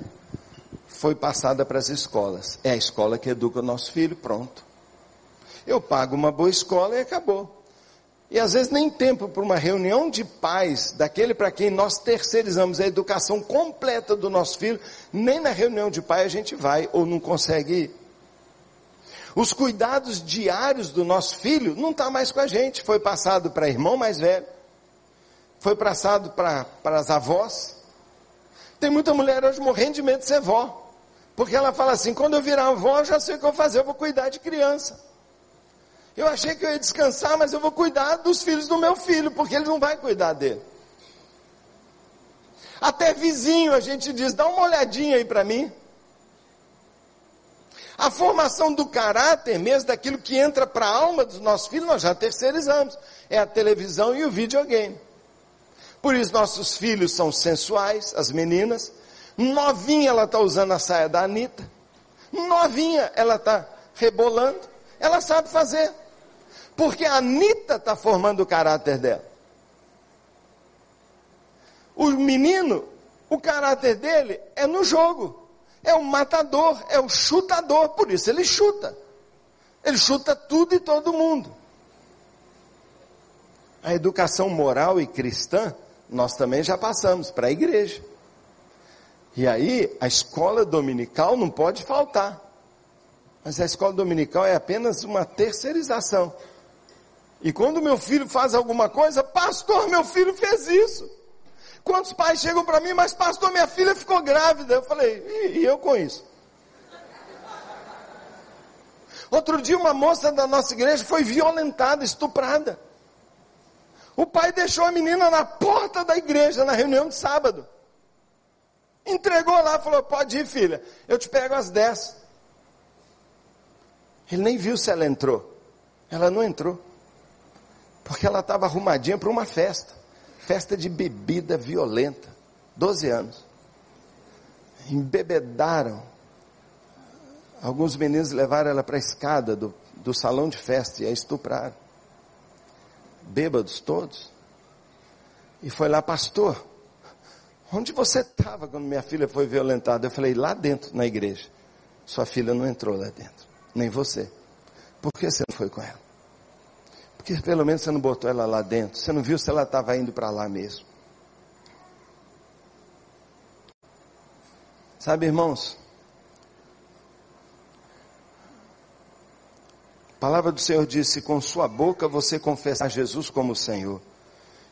foi passada para as escolas. É a escola que educa o nosso filho, pronto. Eu pago uma boa escola e acabou. E às vezes nem tempo para uma reunião de pais, daquele para quem nós terceirizamos a educação completa do nosso filho, nem na reunião de pai a gente vai ou não consegue ir. Os cuidados diários do nosso filho não está mais com a gente, foi passado para irmão mais velho, foi passado para, as avós. Tem muita mulher hoje morrendo de medo de ser vó, porque ela fala assim: quando eu virar avó, já sei o que eu vou fazer, eu vou cuidar de criança. Eu achei que eu ia descansar, mas eu vou cuidar dos filhos do meu filho, porque ele não vai cuidar dele. Até vizinho a gente diz, dá uma olhadinha aí para mim. A formação do caráter, mesmo daquilo que entra para a alma dos nossos filhos, nós já terceirizamos. É a televisão e o videogame. Por isso nossos filhos são sensuais, as meninas. Novinha ela está usando a saia da Anitta. Novinha ela está rebolando. Ela sabe fazer. Porque a Anitta está formando o caráter dela. O menino O caráter dele é no jogo. É o matador, é o chutador, por isso ele chuta. Ele chuta tudo e todo mundo. A educação moral e cristã, nós também já passamos para a igreja. E aí, a escola dominical não pode faltar. Mas a escola dominical é apenas uma terceirização. E quando meu filho faz alguma coisa, pastor, meu filho fez isso. Quantos pais chegam para mim, mas pastor, minha filha ficou grávida. Eu falei, e, e eu com isso? Outro dia uma moça da nossa igreja foi violentada, estuprada. O pai deixou a menina na porta da igreja na reunião de sábado. Entregou lá, falou: Pode ir, filha, eu te pego às 10. Ele nem viu se ela entrou. Ela não entrou. Porque ela estava arrumadinha para uma festa. Festa de bebida violenta. 12 anos. Embebedaram. Alguns meninos levaram ela para a escada do, do salão de festa e a estupraram. Bêbados todos. E foi lá, pastor. Onde você estava quando minha filha foi violentada? Eu falei, lá dentro, na igreja. Sua filha não entrou lá dentro nem você. Por que você não foi com ela? Porque pelo menos você não botou ela lá dentro. Você não viu se ela estava indo para lá mesmo. Sabe, irmãos? A palavra do Senhor disse: com sua boca você confessar Jesus como Senhor,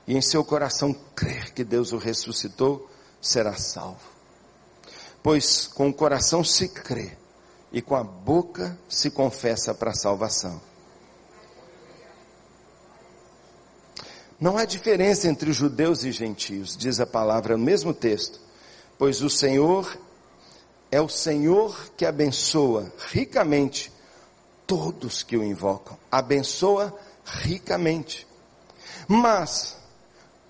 e em seu coração crer que Deus o ressuscitou, será salvo. Pois com o coração se crê e com a boca se confessa para a salvação. Não há diferença entre judeus e gentios, diz a palavra no mesmo texto, pois o Senhor é o Senhor que abençoa ricamente todos que o invocam. Abençoa ricamente. Mas,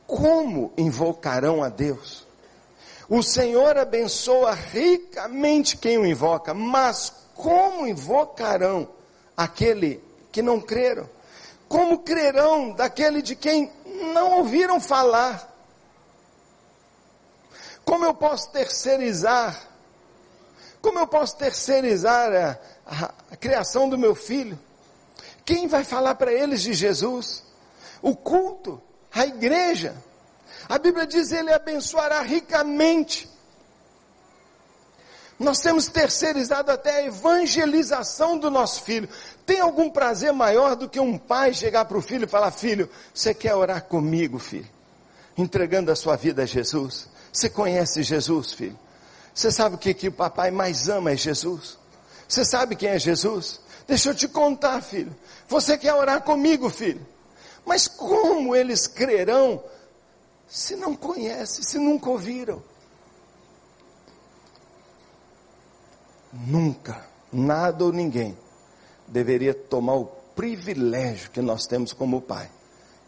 como invocarão a Deus? O Senhor abençoa ricamente quem o invoca, mas como invocarão aquele que não creram? Como crerão daquele de quem não ouviram falar? Como eu posso terceirizar? Como eu posso terceirizar a, a, a criação do meu filho? Quem vai falar para eles de Jesus? O culto, a igreja. A Bíblia diz: Ele abençoará ricamente. Nós temos terceirizado até a evangelização do nosso filho. Tem algum prazer maior do que um pai chegar para o filho e falar: Filho, você quer orar comigo, filho? Entregando a sua vida a Jesus. Você conhece Jesus, filho? Você sabe o que, que o papai mais ama é Jesus? Você sabe quem é Jesus? Deixa eu te contar, filho. Você quer orar comigo, filho? Mas como eles crerão se não conhece, se nunca ouviram? Nunca, nada ou ninguém deveria tomar o privilégio que nós temos como pai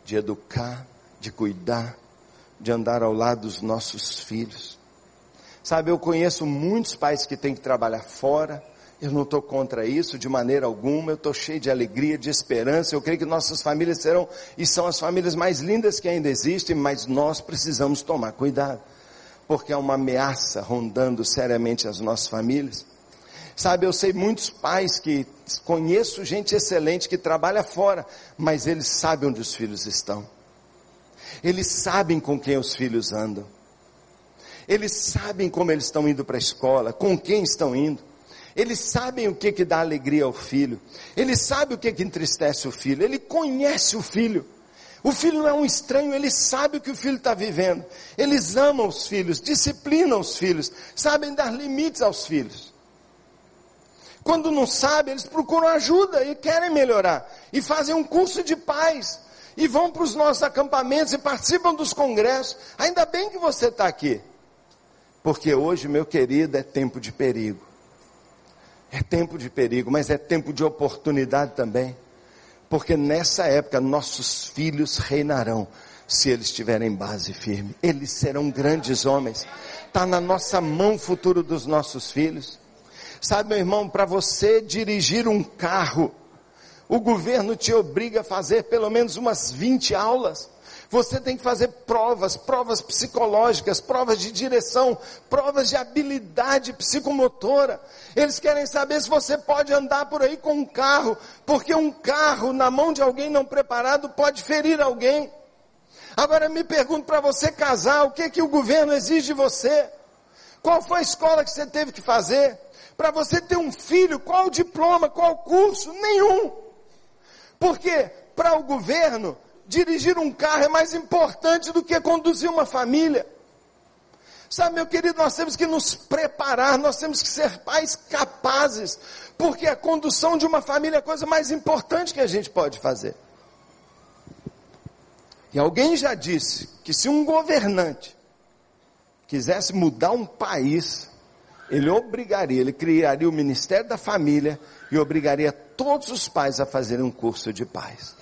de educar, de cuidar, de andar ao lado dos nossos filhos. Sabe, eu conheço muitos pais que têm que trabalhar fora, eu não estou contra isso de maneira alguma, eu estou cheio de alegria, de esperança. Eu creio que nossas famílias serão e são as famílias mais lindas que ainda existem, mas nós precisamos tomar cuidado, porque há uma ameaça rondando seriamente as nossas famílias. Sabe, eu sei muitos pais que conheço gente excelente que trabalha fora, mas eles sabem onde os filhos estão. Eles sabem com quem os filhos andam. Eles sabem como eles estão indo para a escola, com quem estão indo. Eles sabem o que que dá alegria ao filho. Ele sabe o que que entristece o filho. Ele conhece o filho. O filho não é um estranho, ele sabe o que o filho está vivendo. Eles amam os filhos, disciplinam os filhos, sabem dar limites aos filhos. Quando não sabem, eles procuram ajuda e querem melhorar. E fazem um curso de paz. E vão para os nossos acampamentos e participam dos congressos. Ainda bem que você está aqui. Porque hoje, meu querido, é tempo de perigo. É tempo de perigo, mas é tempo de oportunidade também. Porque nessa época nossos filhos reinarão se eles tiverem base firme. Eles serão grandes homens. Está na nossa mão o futuro dos nossos filhos. Sabe, meu irmão, para você dirigir um carro, o governo te obriga a fazer pelo menos umas 20 aulas. Você tem que fazer provas, provas psicológicas, provas de direção, provas de habilidade psicomotora. Eles querem saber se você pode andar por aí com um carro, porque um carro na mão de alguém não preparado pode ferir alguém. Agora me pergunto para você casar, o que que o governo exige de você? Qual foi a escola que você teve que fazer? Para você ter um filho, qual diploma, qual curso? Nenhum. Porque para o governo, dirigir um carro é mais importante do que conduzir uma família. Sabe, meu querido, nós temos que nos preparar, nós temos que ser pais capazes, porque a condução de uma família é a coisa mais importante que a gente pode fazer. E alguém já disse que se um governante quisesse mudar um país, ele obrigaria, ele criaria o Ministério da Família e obrigaria todos os pais a fazerem um curso de paz.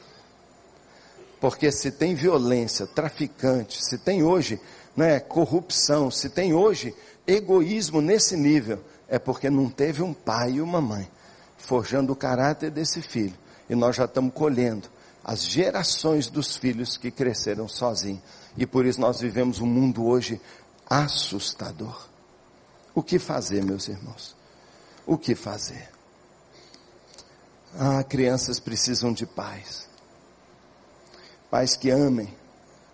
Porque se tem violência, traficante, se tem hoje né, corrupção, se tem hoje egoísmo nesse nível, é porque não teve um pai e uma mãe forjando o caráter desse filho. E nós já estamos colhendo as gerações dos filhos que cresceram sozinhos. E por isso nós vivemos um mundo hoje assustador. O que fazer, meus irmãos? O que fazer? Ah, crianças precisam de paz. Pais que amem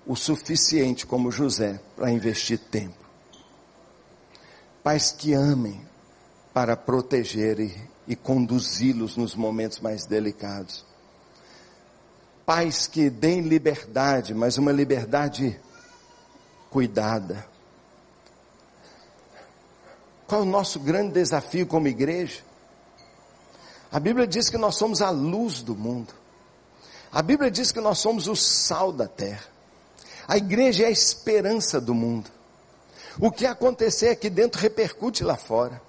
o suficiente como José para investir tempo. Pais que amem para proteger e, e conduzi-los nos momentos mais delicados. Pais que deem liberdade, mas uma liberdade cuidada. Qual é o nosso grande desafio como igreja? A Bíblia diz que nós somos a luz do mundo. A Bíblia diz que nós somos o sal da terra. A igreja é a esperança do mundo. O que acontecer aqui dentro repercute lá fora.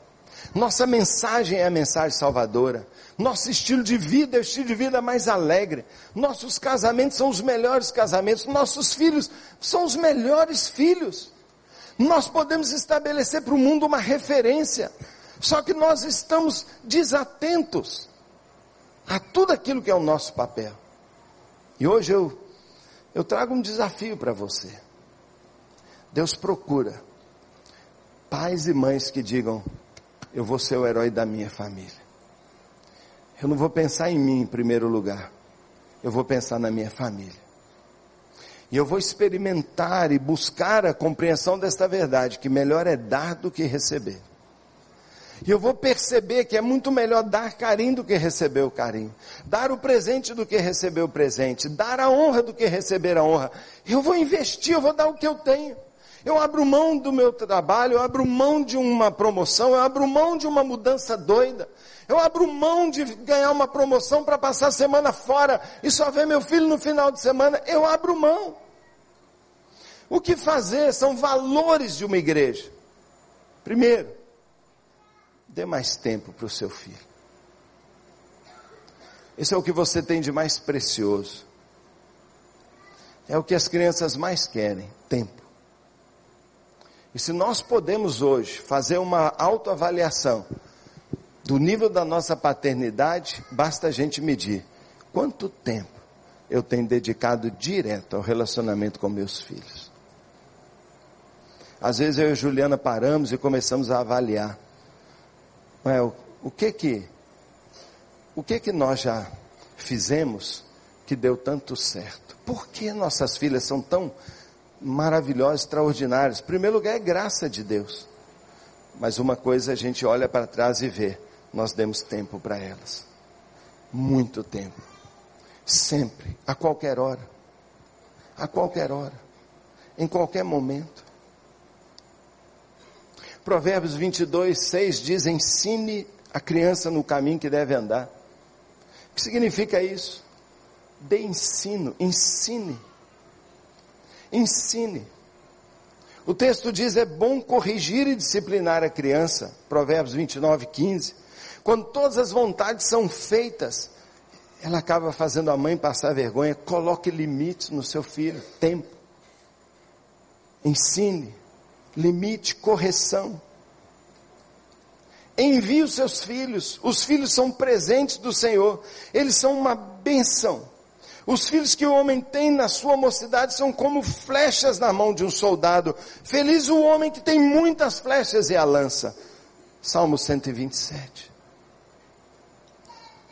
Nossa mensagem é a mensagem salvadora. Nosso estilo de vida é o estilo de vida mais alegre. Nossos casamentos são os melhores casamentos. Nossos filhos são os melhores filhos. Nós podemos estabelecer para o mundo uma referência. Só que nós estamos desatentos a tudo aquilo que é o nosso papel. E hoje eu, eu trago um desafio para você. Deus procura pais e mães que digam: Eu vou ser o herói da minha família. Eu não vou pensar em mim em primeiro lugar. Eu vou pensar na minha família. E eu vou experimentar e buscar a compreensão desta verdade, que melhor é dar do que receber. E eu vou perceber que é muito melhor dar carinho do que receber o carinho. Dar o presente do que receber o presente. Dar a honra do que receber a honra. Eu vou investir, eu vou dar o que eu tenho. Eu abro mão do meu trabalho, eu abro mão de uma promoção, eu abro mão de uma mudança doida. Eu abro mão de ganhar uma promoção para passar a semana fora e só ver meu filho no final de semana. Eu abro mão. O que fazer são valores de uma igreja. Primeiro, Dê mais tempo para o seu filho. Esse é o que você tem de mais precioso. É o que as crianças mais querem: tempo. E se nós podemos hoje fazer uma autoavaliação do nível da nossa paternidade, basta a gente medir quanto tempo eu tenho dedicado direto ao relacionamento com meus filhos. Às vezes eu e Juliana paramos e começamos a avaliar. O, o que que o que que nós já fizemos que deu tanto certo? Por que nossas filhas são tão maravilhosas, extraordinárias? Em primeiro lugar é graça de Deus. Mas uma coisa a gente olha para trás e vê, nós demos tempo para elas. Muito tempo. Sempre, a qualquer hora. A qualquer hora. Em qualquer momento. Provérbios 22, 6 diz: ensine a criança no caminho que deve andar. O que significa isso? Dê ensino, ensine. Ensine. O texto diz: é bom corrigir e disciplinar a criança. Provérbios 29, 15. Quando todas as vontades são feitas, ela acaba fazendo a mãe passar vergonha. Coloque limites no seu filho, tempo. Ensine limite, correção. Envie os seus filhos, os filhos são presentes do Senhor, eles são uma benção. Os filhos que o homem tem na sua mocidade são como flechas na mão de um soldado. Feliz o homem que tem muitas flechas e a lança. Salmo 127.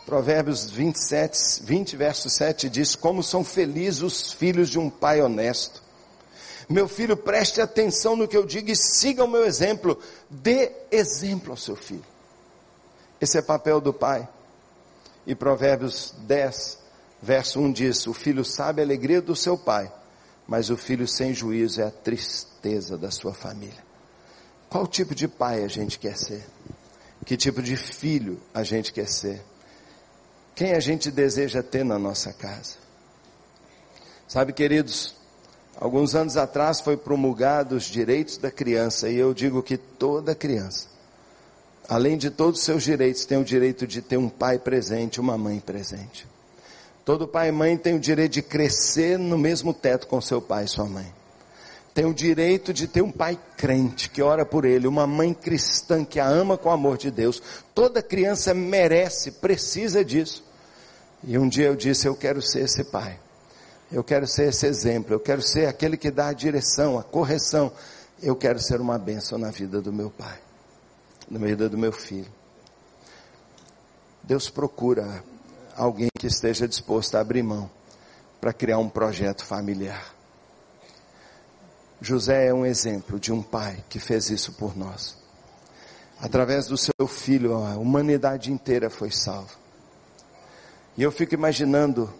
Provérbios 27, 20, verso 7 diz: Como são felizes os filhos de um pai honesto. Meu filho, preste atenção no que eu digo e siga o meu exemplo. Dê exemplo ao seu filho. Esse é papel do pai. E Provérbios 10, verso 1 diz: O filho sabe a alegria do seu pai, mas o filho sem juízo é a tristeza da sua família. Qual tipo de pai a gente quer ser? Que tipo de filho a gente quer ser? Quem a gente deseja ter na nossa casa? Sabe, queridos, alguns anos atrás foi promulgado os direitos da criança e eu digo que toda criança, além de todos os seus direitos, tem o direito de ter um pai presente, uma mãe presente. Todo pai e mãe tem o direito de crescer no mesmo teto com seu pai e sua mãe tem o direito de ter um pai crente que ora por ele, uma mãe cristã que a ama com o amor de Deus. Toda criança merece, precisa disso. E um dia eu disse: Eu quero ser esse pai. Eu quero ser esse exemplo. Eu quero ser aquele que dá a direção, a correção. Eu quero ser uma bênção na vida do meu pai, na vida do meu filho. Deus procura alguém que esteja disposto a abrir mão para criar um projeto familiar. José é um exemplo de um pai que fez isso por nós. Através do seu filho, a humanidade inteira foi salva. E eu fico imaginando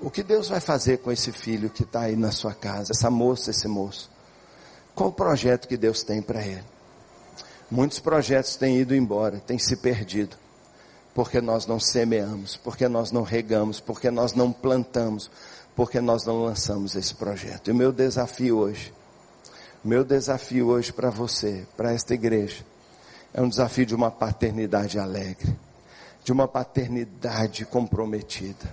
o que Deus vai fazer com esse filho que está aí na sua casa, essa moça, esse moço. Qual o projeto que Deus tem para ele? Muitos projetos têm ido embora, têm se perdido, porque nós não semeamos, porque nós não regamos, porque nós não plantamos, porque nós não lançamos esse projeto. E o meu desafio hoje, meu desafio hoje para você, para esta igreja, é um desafio de uma paternidade alegre, de uma paternidade comprometida.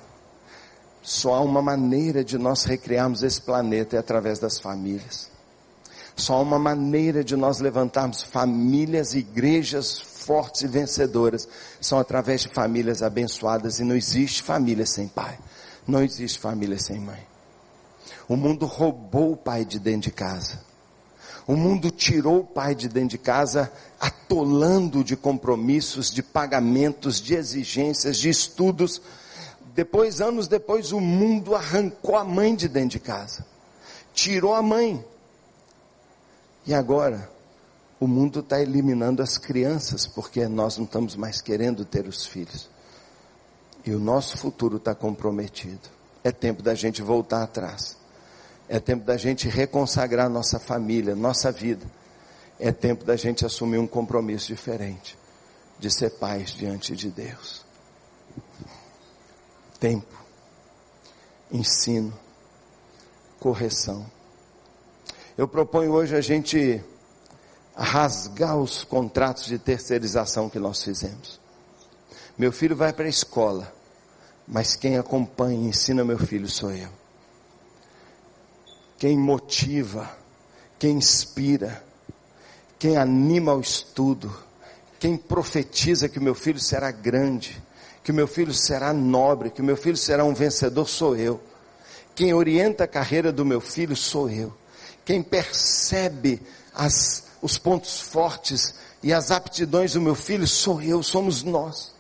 Só há uma maneira de nós recriarmos esse planeta é através das famílias. Só há uma maneira de nós levantarmos famílias, igrejas fortes e vencedoras, são através de famílias abençoadas e não existe família sem pai. Não existe família sem mãe. O mundo roubou o pai de dentro de casa. O mundo tirou o pai de dentro de casa, atolando de compromissos, de pagamentos, de exigências, de estudos. Depois, anos depois, o mundo arrancou a mãe de dentro de casa. Tirou a mãe. E agora, o mundo está eliminando as crianças, porque nós não estamos mais querendo ter os filhos. E o nosso futuro está comprometido. É tempo da gente voltar atrás. É tempo da gente reconsagrar nossa família, nossa vida. É tempo da gente assumir um compromisso diferente. De ser pais diante de Deus. Tempo. Ensino. Correção. Eu proponho hoje a gente rasgar os contratos de terceirização que nós fizemos. Meu filho vai para a escola, mas quem acompanha e ensina meu filho sou eu. Quem motiva, quem inspira, quem anima ao estudo, quem profetiza que meu filho será grande, que meu filho será nobre, que meu filho será um vencedor sou eu. Quem orienta a carreira do meu filho sou eu. Quem percebe as, os pontos fortes e as aptidões do meu filho sou eu, somos nós.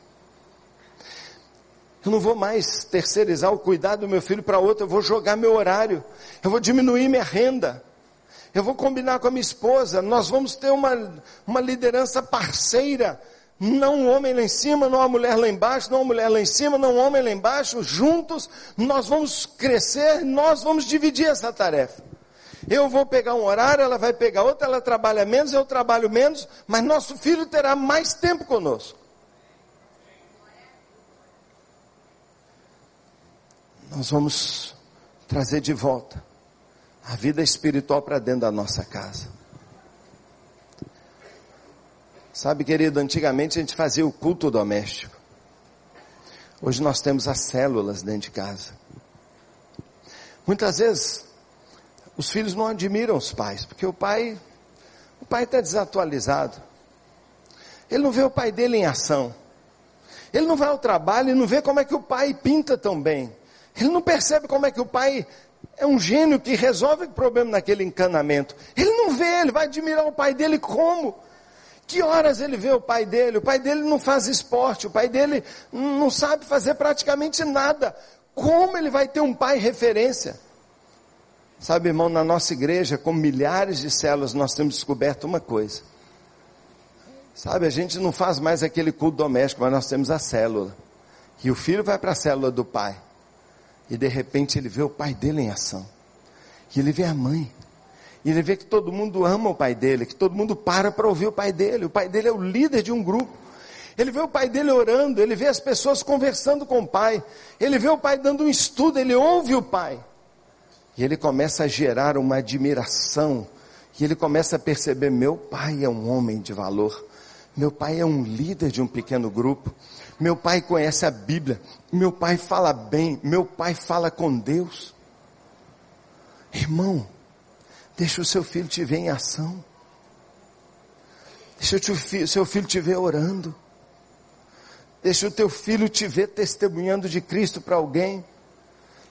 Eu não vou mais terceirizar o cuidado do meu filho para outro, eu vou jogar meu horário, eu vou diminuir minha renda, eu vou combinar com a minha esposa, nós vamos ter uma, uma liderança parceira, não um homem lá em cima, não uma mulher lá embaixo, não uma mulher lá em cima, não um homem lá embaixo, juntos nós vamos crescer, nós vamos dividir essa tarefa. Eu vou pegar um horário, ela vai pegar outro, ela trabalha menos, eu trabalho menos, mas nosso filho terá mais tempo conosco. Nós vamos trazer de volta a vida espiritual para dentro da nossa casa. Sabe, querido, antigamente a gente fazia o culto doméstico. Hoje nós temos as células dentro de casa. Muitas vezes os filhos não admiram os pais, porque o pai o pai está desatualizado. Ele não vê o pai dele em ação. Ele não vai ao trabalho e não vê como é que o pai pinta tão bem. Ele não percebe como é que o pai é um gênio que resolve o problema naquele encanamento. Ele não vê, ele vai admirar o pai dele como? Que horas ele vê o pai dele? O pai dele não faz esporte, o pai dele não sabe fazer praticamente nada. Como ele vai ter um pai referência? Sabe, irmão, na nossa igreja, com milhares de células, nós temos descoberto uma coisa. Sabe, a gente não faz mais aquele culto doméstico, mas nós temos a célula. E o filho vai para a célula do pai. E de repente ele vê o pai dele em ação. E ele vê a mãe. E ele vê que todo mundo ama o pai dele, que todo mundo para para ouvir o pai dele. O pai dele é o líder de um grupo. Ele vê o pai dele orando, ele vê as pessoas conversando com o pai. Ele vê o pai dando um estudo, ele ouve o pai. E ele começa a gerar uma admiração. E ele começa a perceber: meu pai é um homem de valor. Meu pai é um líder de um pequeno grupo. Meu pai conhece a Bíblia. Meu pai fala bem. Meu pai fala com Deus. Irmão, deixa o seu filho te ver em ação. Deixa o seu filho te ver orando. Deixa o teu filho te ver testemunhando de Cristo para alguém.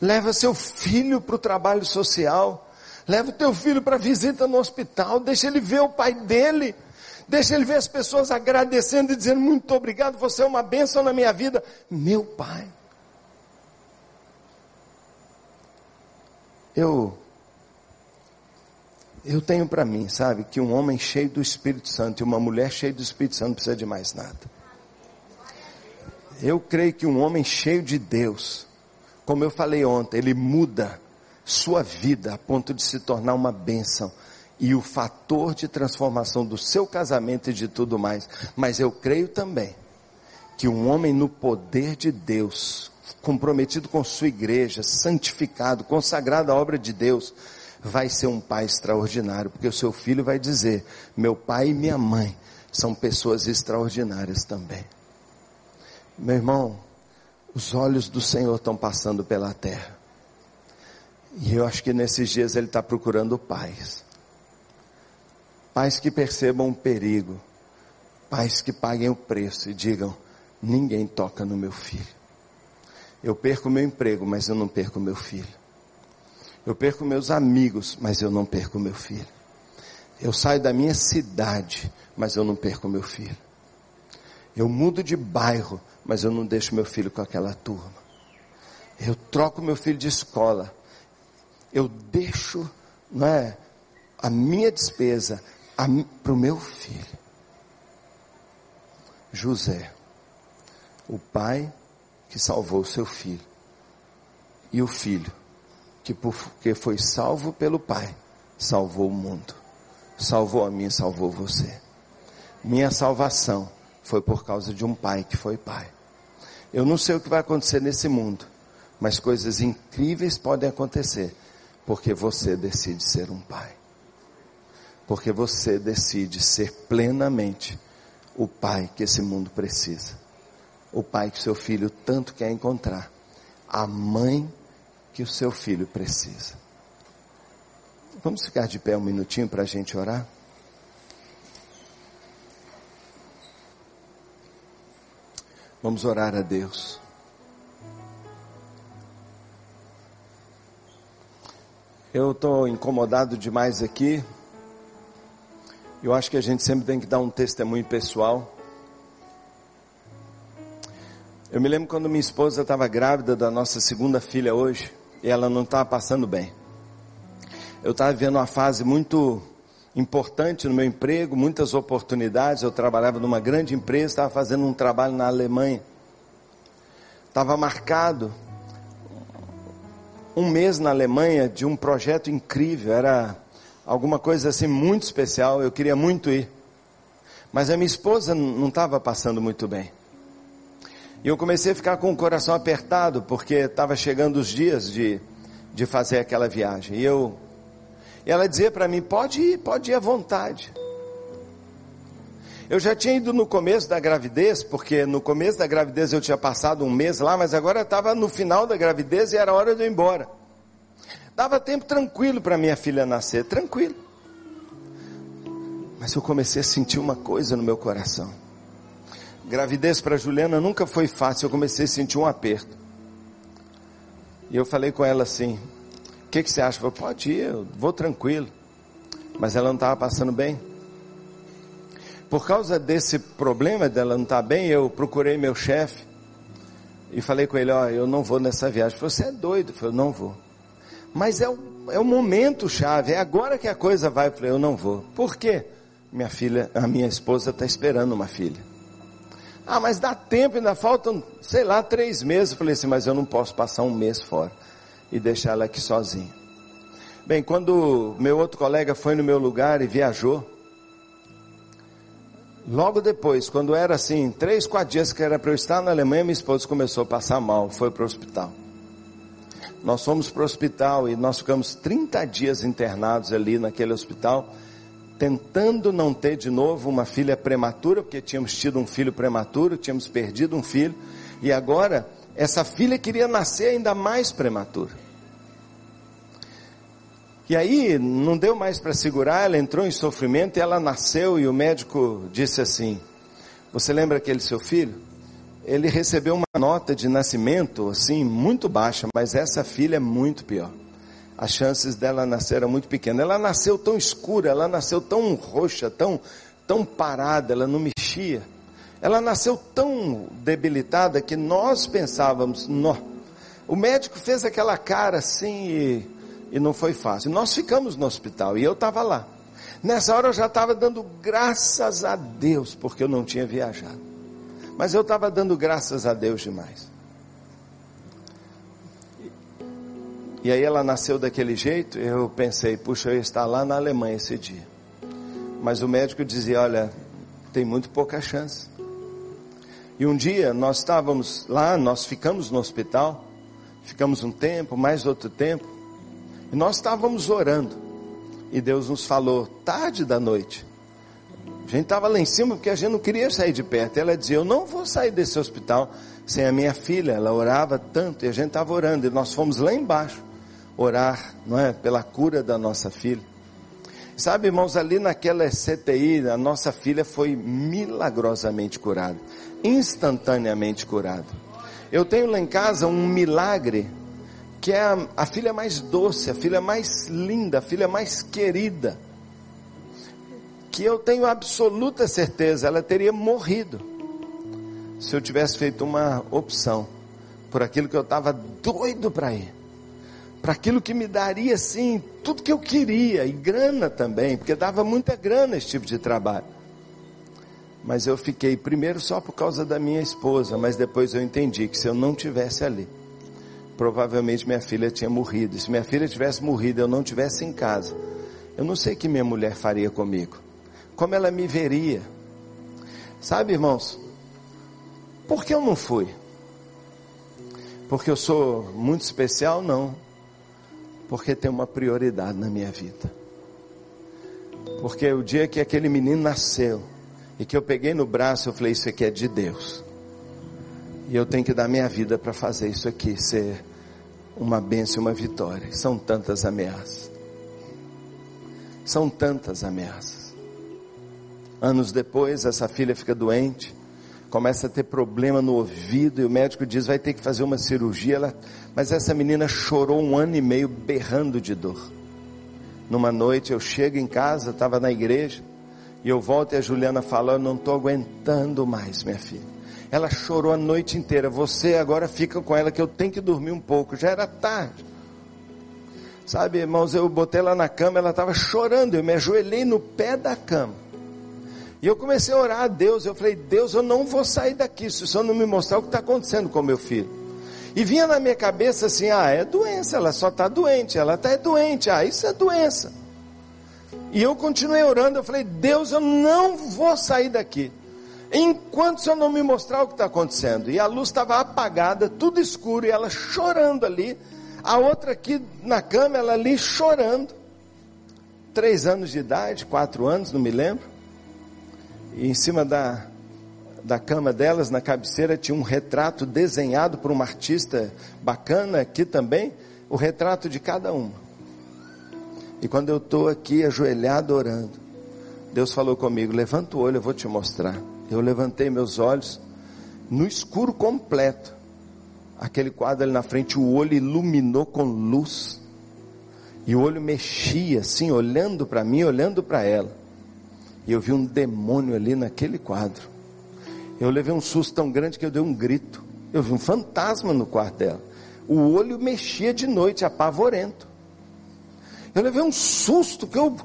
Leva seu filho para o trabalho social. Leva o teu filho para visita no hospital. Deixa ele ver o pai dele. Deixa ele ver as pessoas agradecendo e dizendo muito obrigado, você é uma bênção na minha vida. Meu pai. Eu eu tenho para mim, sabe, que um homem cheio do Espírito Santo e uma mulher cheia do Espírito Santo não precisa de mais nada. Eu creio que um homem cheio de Deus, como eu falei ontem, ele muda sua vida a ponto de se tornar uma bênção e o fator de transformação do seu casamento e de tudo mais. Mas eu creio também que um homem no poder de Deus, comprometido com sua igreja, santificado, consagrado à obra de Deus, vai ser um pai extraordinário, porque o seu filho vai dizer: meu pai e minha mãe são pessoas extraordinárias também. Meu irmão, os olhos do Senhor estão passando pela terra. E eu acho que nesses dias Ele está procurando pais Pais que percebam o perigo. Pais que paguem o preço e digam: ninguém toca no meu filho. Eu perco meu emprego, mas eu não perco meu filho. Eu perco meus amigos, mas eu não perco meu filho. Eu saio da minha cidade, mas eu não perco meu filho. Eu mudo de bairro, mas eu não deixo meu filho com aquela turma. Eu troco meu filho de escola. Eu deixo, não é, a minha despesa, para o meu filho. José, o pai que salvou o seu filho, e o filho que porque foi salvo pelo pai, salvou o mundo, salvou a mim, salvou você. Minha salvação foi por causa de um pai que foi pai. Eu não sei o que vai acontecer nesse mundo, mas coisas incríveis podem acontecer, porque você decide ser um pai porque você decide ser plenamente o pai que esse mundo precisa, o pai que seu filho tanto quer encontrar, a mãe que o seu filho precisa. Vamos ficar de pé um minutinho para a gente orar? Vamos orar a Deus. Eu estou incomodado demais aqui. Eu acho que a gente sempre tem que dar um testemunho pessoal. Eu me lembro quando minha esposa estava grávida da nossa segunda filha hoje, e ela não estava passando bem. Eu estava vivendo uma fase muito importante no meu emprego, muitas oportunidades. Eu trabalhava numa grande empresa, estava fazendo um trabalho na Alemanha. Estava marcado um mês na Alemanha de um projeto incrível. Era alguma coisa assim muito especial, eu queria muito ir. Mas a minha esposa não estava passando muito bem. E eu comecei a ficar com o coração apertado, porque estava chegando os dias de, de fazer aquela viagem. E eu, ela dizia para mim: pode ir, pode ir à vontade. Eu já tinha ido no começo da gravidez, porque no começo da gravidez eu tinha passado um mês lá, mas agora estava no final da gravidez e era hora de eu ir embora. Dava tempo tranquilo para minha filha nascer, tranquilo. Mas eu comecei a sentir uma coisa no meu coração. Gravidez para Juliana nunca foi fácil, eu comecei a sentir um aperto. E eu falei com ela assim: O que, que você acha? Eu falei, pode ir, eu vou tranquilo. Mas ela não estava passando bem. Por causa desse problema dela não estar tá bem, eu procurei meu chefe e falei com ele: Ó, eu não vou nessa viagem. Ele falou: Você é doido? Eu falei: Não vou. Mas é o, é o momento chave, é agora que a coisa vai. Eu falei: Eu não vou. Por quê? Minha filha, a minha esposa está esperando uma filha. Ah, mas dá tempo, ainda faltam, sei lá, três meses. Eu falei assim, mas eu não posso passar um mês fora e deixar ela aqui sozinha. Bem, quando meu outro colega foi no meu lugar e viajou, logo depois, quando era assim, três, quatro dias que era para eu estar na Alemanha, minha esposa começou a passar mal, foi para o hospital. Nós fomos para o hospital e nós ficamos 30 dias internados ali naquele hospital tentando não ter de novo uma filha prematura, porque tínhamos tido um filho prematuro, tínhamos perdido um filho, e agora essa filha queria nascer ainda mais prematura. E aí não deu mais para segurar, ela entrou em sofrimento e ela nasceu e o médico disse assim: Você lembra aquele seu filho? Ele recebeu uma nota de nascimento assim muito baixa, mas essa filha é muito pior as chances dela nascer eram muito pequenas. Ela nasceu tão escura, ela nasceu tão roxa, tão, tão parada, ela não mexia. Ela nasceu tão debilitada que nós pensávamos, nó. O médico fez aquela cara assim e, e não foi fácil. Nós ficamos no hospital e eu estava lá. Nessa hora eu já estava dando graças a Deus porque eu não tinha viajado. Mas eu estava dando graças a Deus demais. E aí ela nasceu daquele jeito, eu pensei, puxa, eu ia estar lá na Alemanha esse dia. Mas o médico dizia, olha, tem muito pouca chance. E um dia nós estávamos lá, nós ficamos no hospital, ficamos um tempo, mais outro tempo, e nós estávamos orando. E Deus nos falou, tarde da noite. A gente estava lá em cima porque a gente não queria sair de perto. Ela dizia, eu não vou sair desse hospital sem a minha filha. Ela orava tanto e a gente estava orando. E nós fomos lá embaixo orar, não é, pela cura da nossa filha. Sabe, irmãos, ali naquela CTI, a nossa filha foi milagrosamente curada, instantaneamente curada. Eu tenho lá em casa um milagre, que é a, a filha mais doce, a filha mais linda, a filha mais querida, que eu tenho absoluta certeza, ela teria morrido, se eu tivesse feito uma opção, por aquilo que eu estava doido para ir para aquilo que me daria assim tudo que eu queria e grana também, porque dava muita grana esse tipo de trabalho. Mas eu fiquei primeiro só por causa da minha esposa, mas depois eu entendi que se eu não tivesse ali, provavelmente minha filha tinha morrido. Se minha filha tivesse morrido, eu não tivesse em casa, eu não sei o que minha mulher faria comigo. Como ela me veria? Sabe, irmãos? Por que eu não fui? Porque eu sou muito especial? Não porque tem uma prioridade na minha vida. Porque o dia que aquele menino nasceu e que eu peguei no braço, eu falei: Isso aqui é de Deus. E eu tenho que dar minha vida para fazer isso aqui ser uma bênção, uma vitória. São tantas ameaças. São tantas ameaças. Anos depois, essa filha fica doente começa a ter problema no ouvido e o médico diz vai ter que fazer uma cirurgia. Ela, mas essa menina chorou um ano e meio berrando de dor. Numa noite eu chego em casa, estava na igreja e eu volto e a Juliana fala: Eu não estou aguentando mais, minha filha. Ela chorou a noite inteira. Você agora fica com ela que eu tenho que dormir um pouco. Já era tarde. Sabe, irmãos, eu botei ela na cama, ela estava chorando. Eu me ajoelhei no pé da cama. E eu comecei a orar a Deus. Eu falei, Deus, eu não vou sair daqui se o Senhor não me mostrar o que está acontecendo com meu filho. E vinha na minha cabeça assim: ah, é doença, ela só está doente, ela está doente, ah, isso é doença. E eu continuei orando, eu falei, Deus, eu não vou sair daqui. Enquanto o Senhor não me mostrar o que está acontecendo. E a luz estava apagada, tudo escuro, e ela chorando ali. A outra aqui na cama, ela ali chorando. Três anos de idade, quatro anos, não me lembro. E em cima da, da cama delas, na cabeceira, tinha um retrato desenhado por uma artista bacana aqui também, o retrato de cada uma. E quando eu estou aqui ajoelhado orando, Deus falou comigo: levanta o olho, eu vou te mostrar. Eu levantei meus olhos, no escuro completo, aquele quadro ali na frente, o olho iluminou com luz. E o olho mexia assim, olhando para mim, olhando para ela. E eu vi um demônio ali naquele quadro. Eu levei um susto tão grande que eu dei um grito. Eu vi um fantasma no quarto dela. O olho mexia de noite, apavorento. Eu levei um susto que eu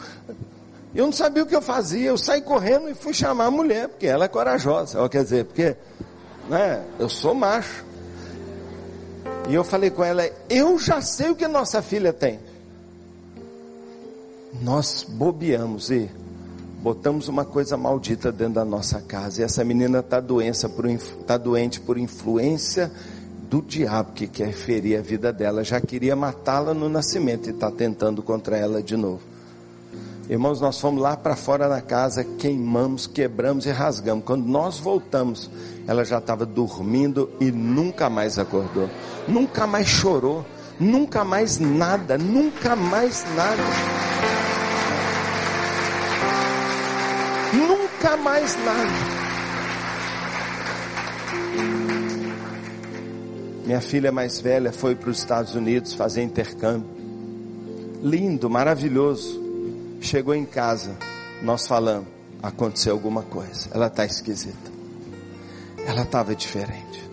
eu não sabia o que eu fazia. Eu saí correndo e fui chamar a mulher, porque ela é corajosa. Quer dizer, porque né, eu sou macho. E eu falei com ela: Eu já sei o que nossa filha tem. Nós bobeamos e botamos uma coisa maldita dentro da nossa casa. E essa menina está tá doente por influência do diabo que quer ferir a vida dela. Já queria matá-la no nascimento e está tentando contra ela de novo. Irmãos, nós fomos lá para fora da casa, queimamos, quebramos e rasgamos. Quando nós voltamos, ela já estava dormindo e nunca mais acordou. Nunca mais chorou. Nunca mais nada. Nunca mais nada. Nunca mais nada. Minha filha mais velha foi para os Estados Unidos fazer intercâmbio. Lindo, maravilhoso Chegou em casa, nós falamos, aconteceu alguma coisa. Ela está esquisita. Ela estava diferente.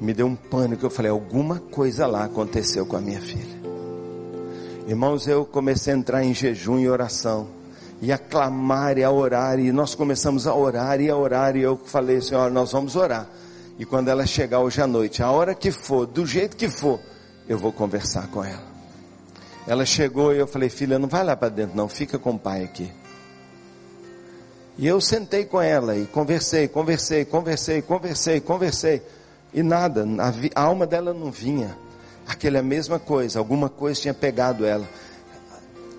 Me deu um pânico. Eu falei, alguma coisa lá aconteceu com a minha filha. Irmãos, eu comecei a entrar em jejum e oração. E a clamar e a orar. E nós começamos a orar e a orar. E eu falei, Senhor, nós vamos orar. E quando ela chegar hoje à noite, a hora que for, do jeito que for, eu vou conversar com ela. Ela chegou e eu falei, filha, não vai lá para dentro não, fica com o pai aqui. E eu sentei com ela e conversei, conversei, conversei, conversei, conversei. E nada, a, alma dela não vinha. Aquela mesma coisa, alguma coisa tinha pegado ela.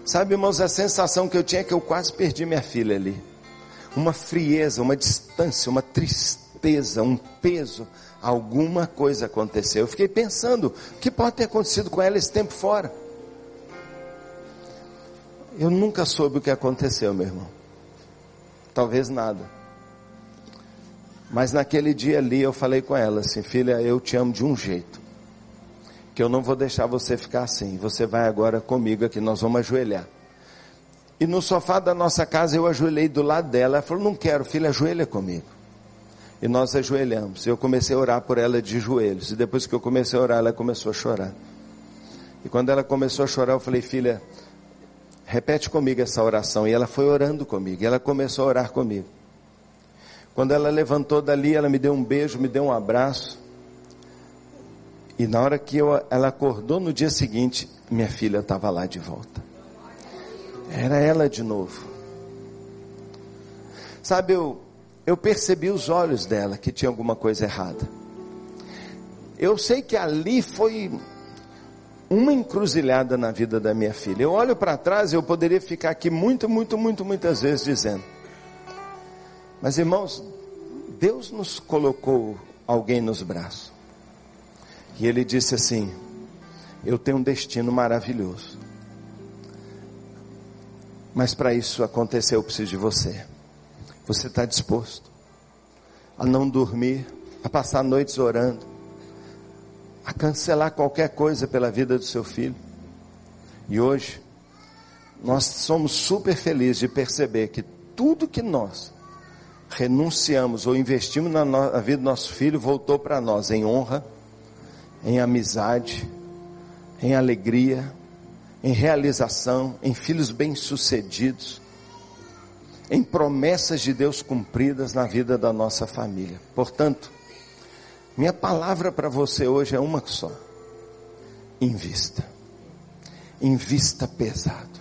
Sabe, irmãos, a sensação que eu tinha é que eu quase perdi minha filha ali. Uma frieza, uma distância, uma tristeza, um peso. Alguma coisa aconteceu. Eu fiquei pensando, o que pode ter acontecido com ela esse tempo fora? Eu nunca soube o que aconteceu, meu irmão. Talvez nada. Mas naquele dia ali eu falei com ela assim, filha, eu te amo de um jeito. Que eu não vou deixar você ficar assim. Você vai agora comigo aqui, nós vamos ajoelhar. E no sofá da nossa casa eu ajoelhei do lado dela. Ela falou, não quero, filha, ajoelha comigo. E nós ajoelhamos. Eu comecei a orar por ela de joelhos. E depois que eu comecei a orar, ela começou a chorar. E quando ela começou a chorar, eu falei, filha, repete comigo essa oração. E ela foi orando comigo, e ela começou a orar comigo. Quando ela levantou dali, ela me deu um beijo, me deu um abraço. E na hora que eu, ela acordou no dia seguinte, minha filha estava lá de volta. Era ela de novo. Sabe, eu, eu percebi os olhos dela que tinha alguma coisa errada. Eu sei que ali foi uma encruzilhada na vida da minha filha. Eu olho para trás e eu poderia ficar aqui muito, muito, muito, muitas vezes dizendo. Mas irmãos, Deus nos colocou alguém nos braços. E ele disse assim: Eu tenho um destino maravilhoso. Mas para isso acontecer, eu preciso de você. Você está disposto a não dormir, a passar noites orando, a cancelar qualquer coisa pela vida do seu filho. E hoje, nós somos super felizes de perceber que tudo que nós renunciamos ou investimos na, no, na vida do nosso filho voltou para nós em honra, em amizade, em alegria, em realização, em filhos bem-sucedidos, em promessas de Deus cumpridas na vida da nossa família. Portanto, minha palavra para você hoje é uma só. Invista. Invista pesado.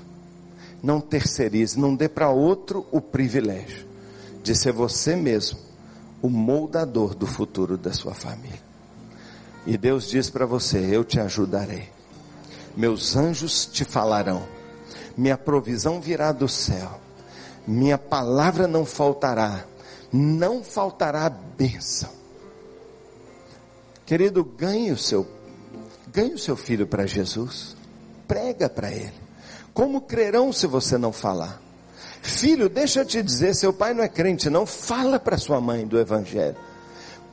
Não terceirize, não dê para outro o privilégio de ser você mesmo o moldador do futuro da sua família. E Deus diz para você: Eu te ajudarei. Meus anjos te falarão. Minha provisão virá do céu. Minha palavra não faltará. Não faltará bênção Querido, ganhe o seu, ganhe o seu filho para Jesus. Prega para ele. Como crerão se você não falar? Filho, deixa eu te dizer, seu pai não é crente, não. Fala para sua mãe do evangelho.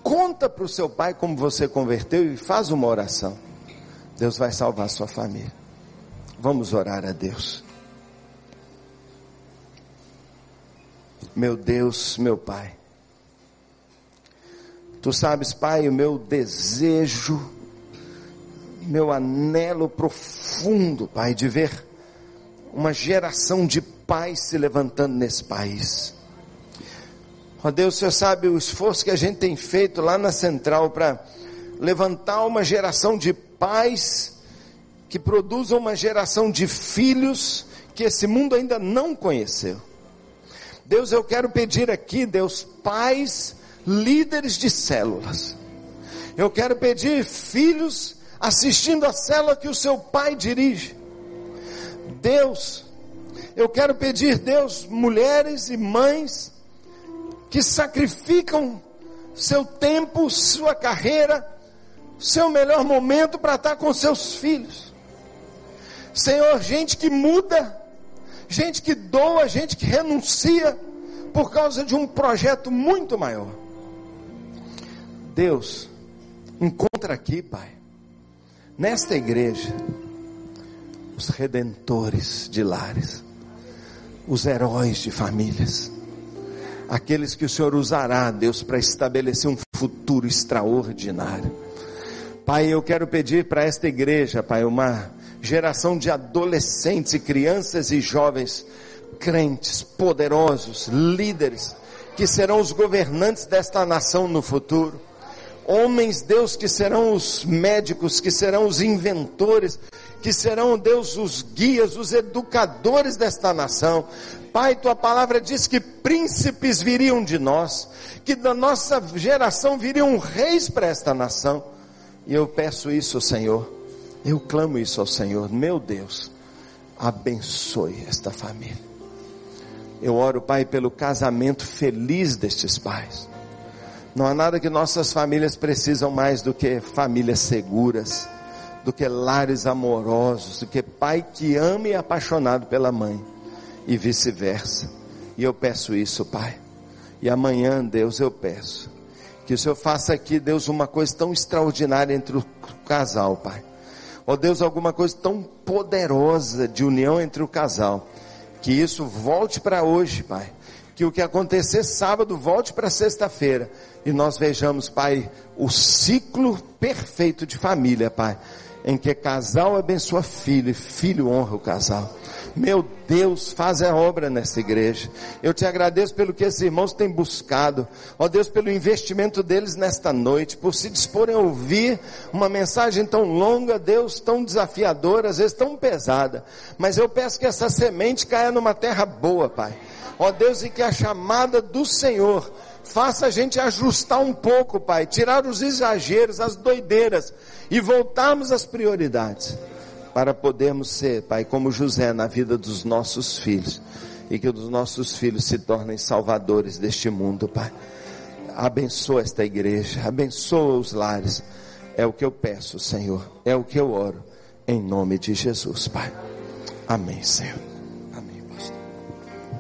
Conta para o seu pai como você converteu e faz uma oração. Deus vai salvar a sua família. Vamos orar a Deus. Meu Deus, meu Pai. Tu sabes, Pai, o meu desejo, meu anelo profundo, Pai, de ver uma geração de pais se levantando nesse país. Ó oh Deus, o Senhor sabe o esforço que a gente tem feito lá na central para levantar uma geração de pais que produzam uma geração de filhos que esse mundo ainda não conheceu. Deus, eu quero pedir aqui, Deus, pais, líderes de células. Eu quero pedir filhos assistindo a célula que o seu pai dirige. Deus, eu quero pedir, Deus, mulheres e mães que sacrificam seu tempo, sua carreira, seu melhor momento para estar com seus filhos. Senhor, gente que muda, gente que doa, gente que renuncia por causa de um projeto muito maior. Deus, encontra aqui, Pai, nesta igreja, os redentores de lares, os heróis de famílias, aqueles que o Senhor usará, Deus, para estabelecer um futuro extraordinário. Pai, eu quero pedir para esta igreja, Pai, uma geração de adolescentes e crianças e jovens crentes, poderosos, líderes, que serão os governantes desta nação no futuro. Homens, Deus, que serão os médicos, que serão os inventores, que serão, Deus, os guias, os educadores desta nação. Pai, tua palavra diz que príncipes viriam de nós, que da nossa geração viriam reis para esta nação. E eu peço isso, Senhor. Eu clamo isso ao Senhor. Meu Deus, abençoe esta família. Eu oro, Pai, pelo casamento feliz destes pais. Não há nada que nossas famílias precisam mais do que famílias seguras, do que lares amorosos, do que pai que ama e é apaixonado pela mãe e vice-versa. E eu peço isso, Pai. E amanhã, Deus, eu peço que o Senhor faça aqui, Deus, uma coisa tão extraordinária entre o casal, Pai. Ó oh, Deus, alguma coisa tão poderosa de união entre o casal. Que isso volte para hoje, Pai. Que o que acontecer sábado volte para sexta-feira. E nós vejamos, Pai, o ciclo perfeito de família, Pai. Em que casal abençoa filho e filho honra o casal. Meu Deus, faz a obra nessa igreja. Eu te agradeço pelo que esses irmãos têm buscado. Ó Deus, pelo investimento deles nesta noite, por se disporem a ouvir uma mensagem tão longa, Deus, tão desafiadora, às vezes tão pesada. Mas eu peço que essa semente caia numa terra boa, Pai. Ó Deus, e que a chamada do Senhor faça a gente ajustar um pouco, Pai, tirar os exageros, as doideiras e voltarmos às prioridades para podermos ser, Pai, como José na vida dos nossos filhos e que os nossos filhos se tornem salvadores deste mundo, Pai. Abençoa esta igreja, abençoa os lares. É o que eu peço, Senhor. É o que eu oro. Em nome de Jesus, Pai. Amém, Senhor.